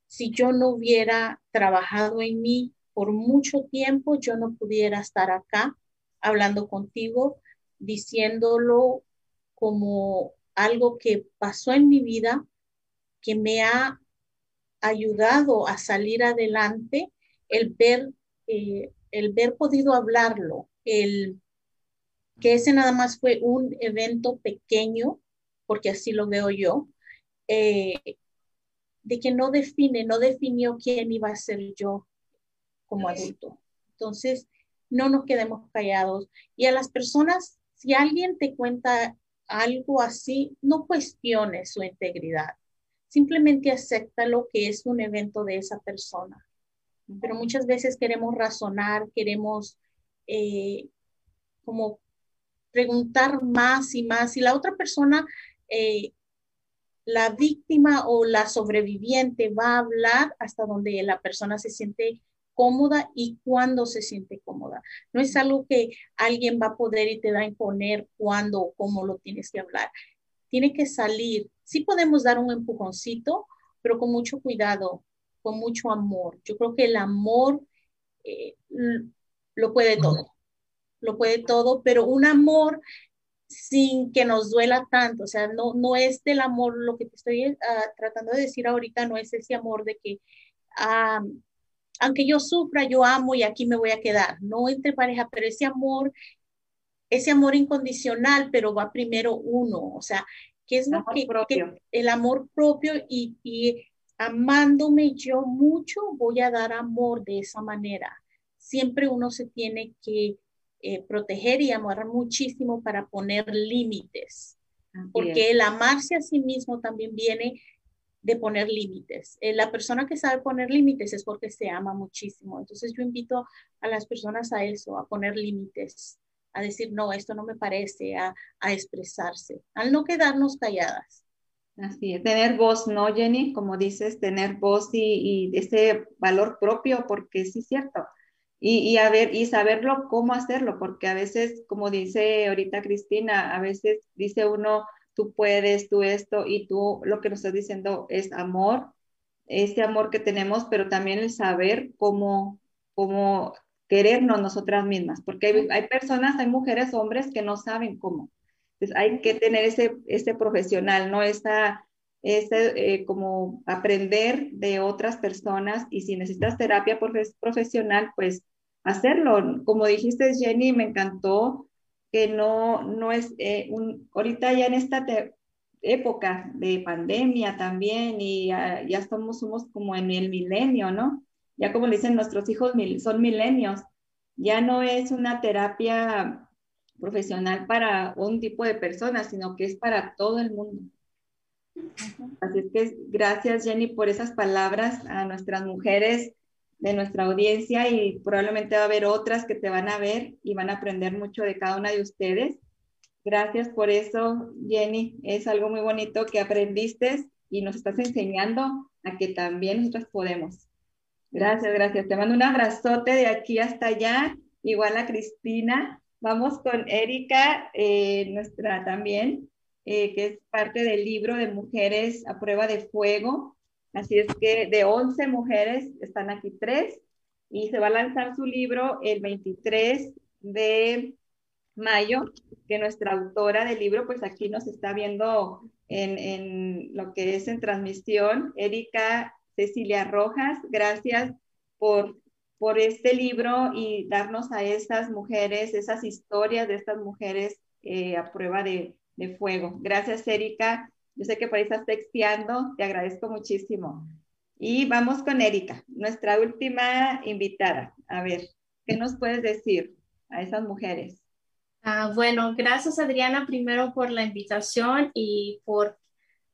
Si yo no hubiera trabajado en mí por mucho tiempo, yo no pudiera estar acá hablando contigo, diciéndolo como algo que pasó en mi vida, que me ha ayudado a salir adelante, el ver, eh, el ver podido hablarlo, el que ese nada más fue un evento pequeño, porque así lo veo yo, eh, de que no define, no definió quién iba a ser yo como adulto. Entonces, no nos quedemos callados. Y a las personas, si alguien te cuenta algo así, no cuestiones su integridad. Simplemente acepta lo que es un evento de esa persona. Pero muchas veces queremos razonar, queremos eh, como preguntar más y más. Y la otra persona, eh, la víctima o la sobreviviente va a hablar hasta donde la persona se siente cómoda y cuándo se siente cómoda. No es algo que alguien va a poder y te va a imponer cuándo o cómo lo tienes que hablar. Tiene que salir. Sí podemos dar un empujoncito, pero con mucho cuidado, con mucho amor. Yo creo que el amor eh, lo puede todo, lo puede todo, pero un amor sin que nos duela tanto, o sea, no, no es del amor, lo que te estoy ah, tratando de decir ahorita no es ese amor de que, ah, aunque yo sufra, yo amo y aquí me voy a quedar, no entre pareja, pero ese amor, ese amor incondicional, pero va primero uno, o sea, ¿qué es lo que, el amor propio y, y amándome yo mucho, voy a dar amor de esa manera. Siempre uno se tiene que eh, proteger y amar muchísimo para poner límites, porque el amarse a sí mismo también viene de poner límites. Eh, la persona que sabe poner límites es porque se ama muchísimo. Entonces yo invito a las personas a eso, a poner límites, a decir, no, esto no me parece, a, expresarse, al no quedarnos calladas. Así es, tener voz, ¿no, Jenny? Como dices, tener voz y, y ese valor propio, porque sí es cierto y, a ver, y saberlo cómo hacerlo, porque a veces, como dice ahorita Cristina, a veces dice uno, tú puedes, tú esto, y tú lo que nos estás diciendo es amor, ese amor que tenemos, pero también el saber cómo, cómo querernos nosotras mismas, porque hay, personas, hay mujeres, hombres que no saben cómo. Entonces hay que tener ese, ese profesional, ¿no? Esa, ese, eh, como aprender de otras personas y si necesitas terapia profesional, pues hacerlo. Como dijiste, Jenny, me encantó que no, no es eh, un, ahorita ya en esta época de pandemia también y ya, ya somos, somos como en el milenio, ¿no? Ya como dicen nuestros hijos son milenios, ya no es una terapia profesional para un tipo de personas, sino que es para todo el mundo. Así es que gracias Jenny por esas palabras a nuestras mujeres de nuestra audiencia y probablemente va a haber otras que te van a ver y van a aprender mucho de cada una de ustedes. Gracias por eso, Jenny. Es algo muy bonito que aprendiste y nos estás enseñando a que también nosotros podemos. Gracias, gracias. Te mando un abrazote de aquí hasta allá. Igual a Cristina. Vamos con Erika, eh, nuestra también, eh, que es parte del libro de Mujeres a Prueba de Fuego. Así es que de 11 mujeres están aquí tres y se va a lanzar su libro el 23 de mayo, que nuestra autora del libro pues aquí nos está viendo en, en lo que es en transmisión. Erika Cecilia Rojas, gracias por, por este libro y darnos a estas mujeres, esas historias de estas mujeres eh, a prueba de, de fuego. Gracias, Erika. Yo sé que por ahí estás texteando, te agradezco muchísimo. Y vamos con Erika, nuestra última invitada. A ver, ¿qué nos puedes decir a esas mujeres? Ah, bueno, gracias Adriana primero por la invitación y por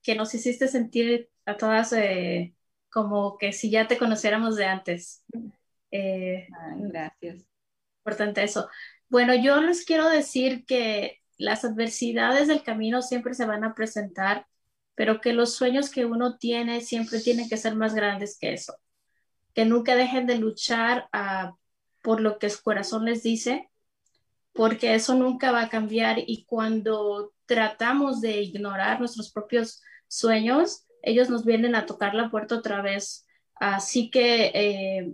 que nos hiciste sentir a todas eh, como que si ya te conociéramos de antes. Eh, gracias. Importante eso. Bueno, yo les quiero decir que las adversidades del camino siempre se van a presentar pero que los sueños que uno tiene siempre tienen que ser más grandes que eso. Que nunca dejen de luchar ah, por lo que su corazón les dice, porque eso nunca va a cambiar y cuando tratamos de ignorar nuestros propios sueños, ellos nos vienen a tocar la puerta otra vez. Así que eh,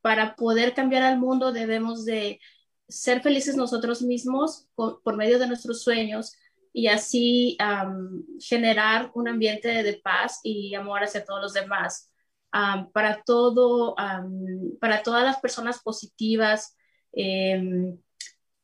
para poder cambiar al mundo debemos de ser felices nosotros mismos por medio de nuestros sueños, y así generar un ambiente de paz y amor hacia todos los demás. para todo, para todas las personas positivas em,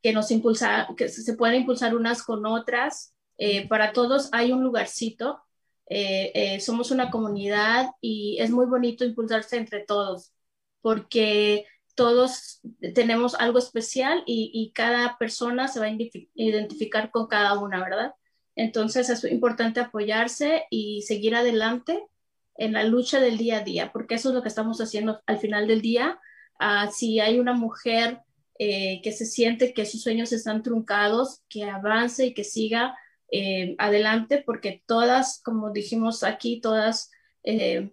que nos impulsa, que se pueden impulsar unas con otras. Eh, para todos hay un lugarcito. Eh, eh, somos una comunidad y es muy bonito impulsarse entre todos porque todos tenemos algo especial y, cada persona se va a identificar con cada una, ¿verdad? Entonces es importante apoyarse y seguir adelante en la lucha del día a día, porque eso es lo que estamos haciendo al final del día. Ah, si hay una mujer eh, que se siente que sus sueños están truncados, que avance y que siga eh, adelante, porque todas, como dijimos aquí, todas, eh,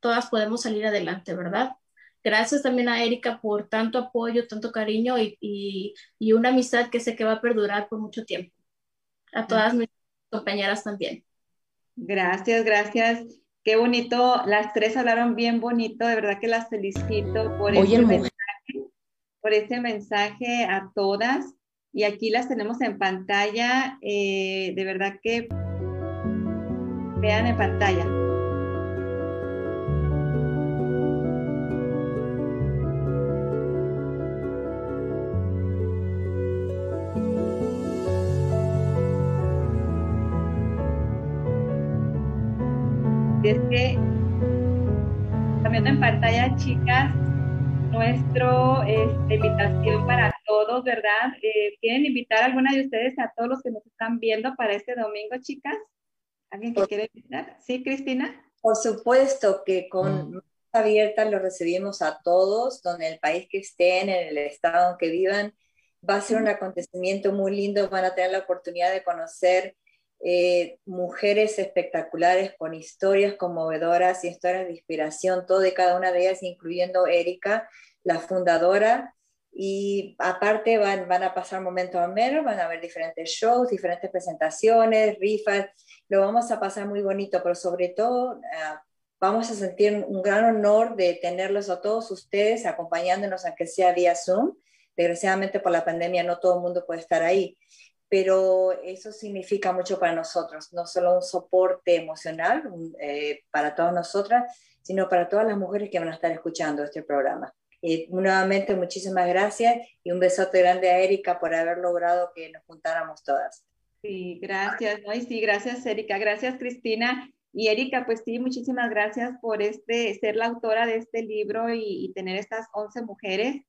todas podemos salir adelante, ¿verdad? Gracias también a Erika por tanto apoyo, tanto cariño y, una amistad que sé que va a perdurar por mucho tiempo. A todas mis compañeras también. Gracias, gracias. Qué bonito, las tres hablaron bien bonito, de verdad que las felicito por Oye, mensaje. por ese mensaje a todas. Y aquí las tenemos en pantalla. Eh, de verdad que vean en pantalla. Es que, cambiando en pantalla, chicas, nuestro este, invitación para todos, ¿verdad? Eh, ¿Quieren invitar a alguna de ustedes a todos los que nos están viendo para este domingo, chicas? ¿Alguien que quiere invitar? ¿Sí, Cristina? Por supuesto que con más abierta los recibimos a todos, donde el país que estén, en el estado en que vivan. Va a ser un acontecimiento muy lindo, van a tener la oportunidad de conocer eh, mujeres espectaculares con historias conmovedoras y historias de inspiración, todo de cada una de ellas, incluyendo Erika, la fundadora. Y aparte van, van a pasar momentos menos, van a haber diferentes shows, diferentes presentaciones, rifas, lo vamos a pasar muy bonito, pero sobre todo uh, vamos a sentir un gran honor de tenerlos a todos ustedes acompañándonos, aunque sea vía Zoom. Desgraciadamente por la pandemia no todo el mundo puede estar ahí, pero eso significa mucho para nosotros, no solo un soporte emocional eh, para todas nosotras, sino para todas las mujeres que van a estar escuchando este programa. Y nuevamente muchísimas gracias y un besote grande a Erika por haber logrado que nos juntáramos todas. Sí, gracias. ¿no? Y sí, gracias, Erika. Gracias, Cristina. Y Erika, pues sí, muchísimas gracias por este, ser la autora de este libro y, y tener estas 11 mujeres.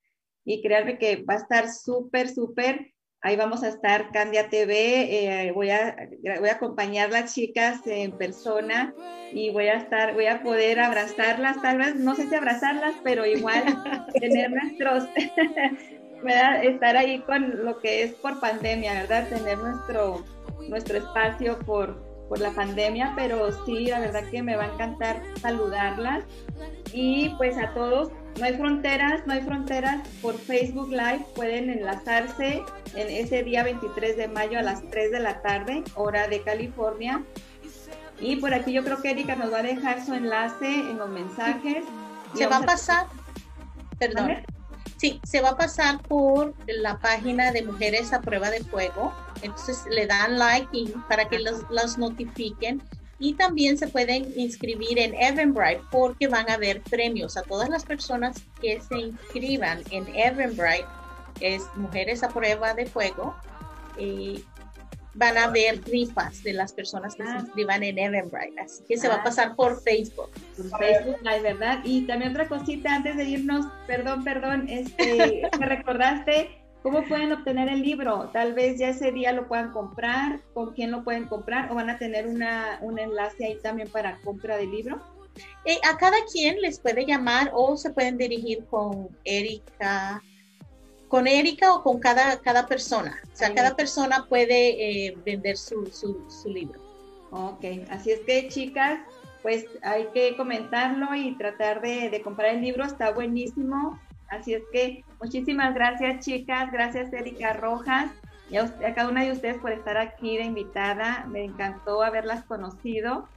Y créanme que va a estar súper, súper Ahí vamos a estar Candia TV, eh, voy, a, voy a acompañar las chicas en persona y voy a estar, voy a poder abrazarlas, tal vez, no sé si abrazarlas, pero igual [laughs] tener nuestros, [laughs] ¿verdad? estar ahí con lo que es por pandemia, ¿verdad? Tener nuestro, nuestro espacio por, por la pandemia, pero sí, la verdad que me va a encantar saludarlas y pues a todos no hay fronteras, no hay fronteras. Por Facebook Live pueden enlazarse en ese día 23 de mayo a las 3 de la tarde, hora de California. Y por aquí yo creo que Erika nos va a dejar su enlace en los mensajes. Se va a pasar, perdón. Sí, se va a pasar por la página de Mujeres a Prueba de Fuego. Entonces le dan like y para que los, los notifiquen y también se pueden inscribir en Eventbrite porque van a haber premios a todas las personas que se inscriban en Eventbrite, es Mujeres a Prueba de Fuego, y van a haber rifas de las personas que se ah. inscriban en Eventbrite, así que se va a ah. pasar por Facebook. Por Facebook Live, ¿verdad? Y también otra cosita antes de irnos, perdón, perdón, este, [laughs] me recordaste ¿Cómo pueden obtener el libro? Tal vez ya ese día lo puedan comprar, con quién lo pueden comprar o van a tener una, un enlace ahí también para compra del libro. Eh, a cada quien les puede llamar o se pueden dirigir con Erika, con Erika o con cada, cada persona. O sea, cada persona puede eh, vender su, su, su libro. Ok, así es que chicas, pues hay que comentarlo y tratar de, de comprar el libro, está buenísimo Así es que muchísimas gracias chicas, gracias Erika Rojas y a, cada una de ustedes por estar aquí de invitada. Me encantó haberlas conocido.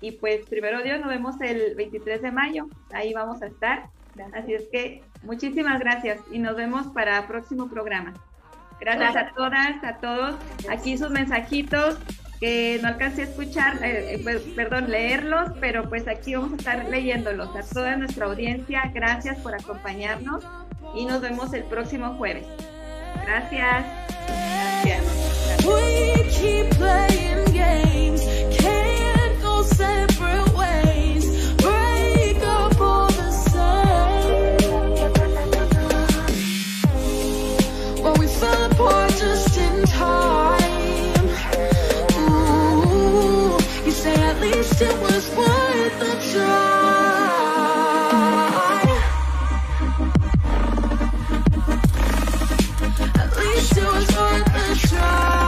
Y pues primero Dios, nos vemos el 23 de mayo. Ahí vamos a estar. Así es que muchísimas gracias y nos vemos para el próximo programa. Gracias a todas, a todos. Aquí sus mensajitos que no alcancé a escuchar, eh, eh, pues, perdón, leerlos, pero pues aquí vamos a estar leyéndolos. A toda nuestra audiencia, gracias por acompañarnos y nos vemos el próximo jueves. Gracias. it was worth the At least it was worth the try.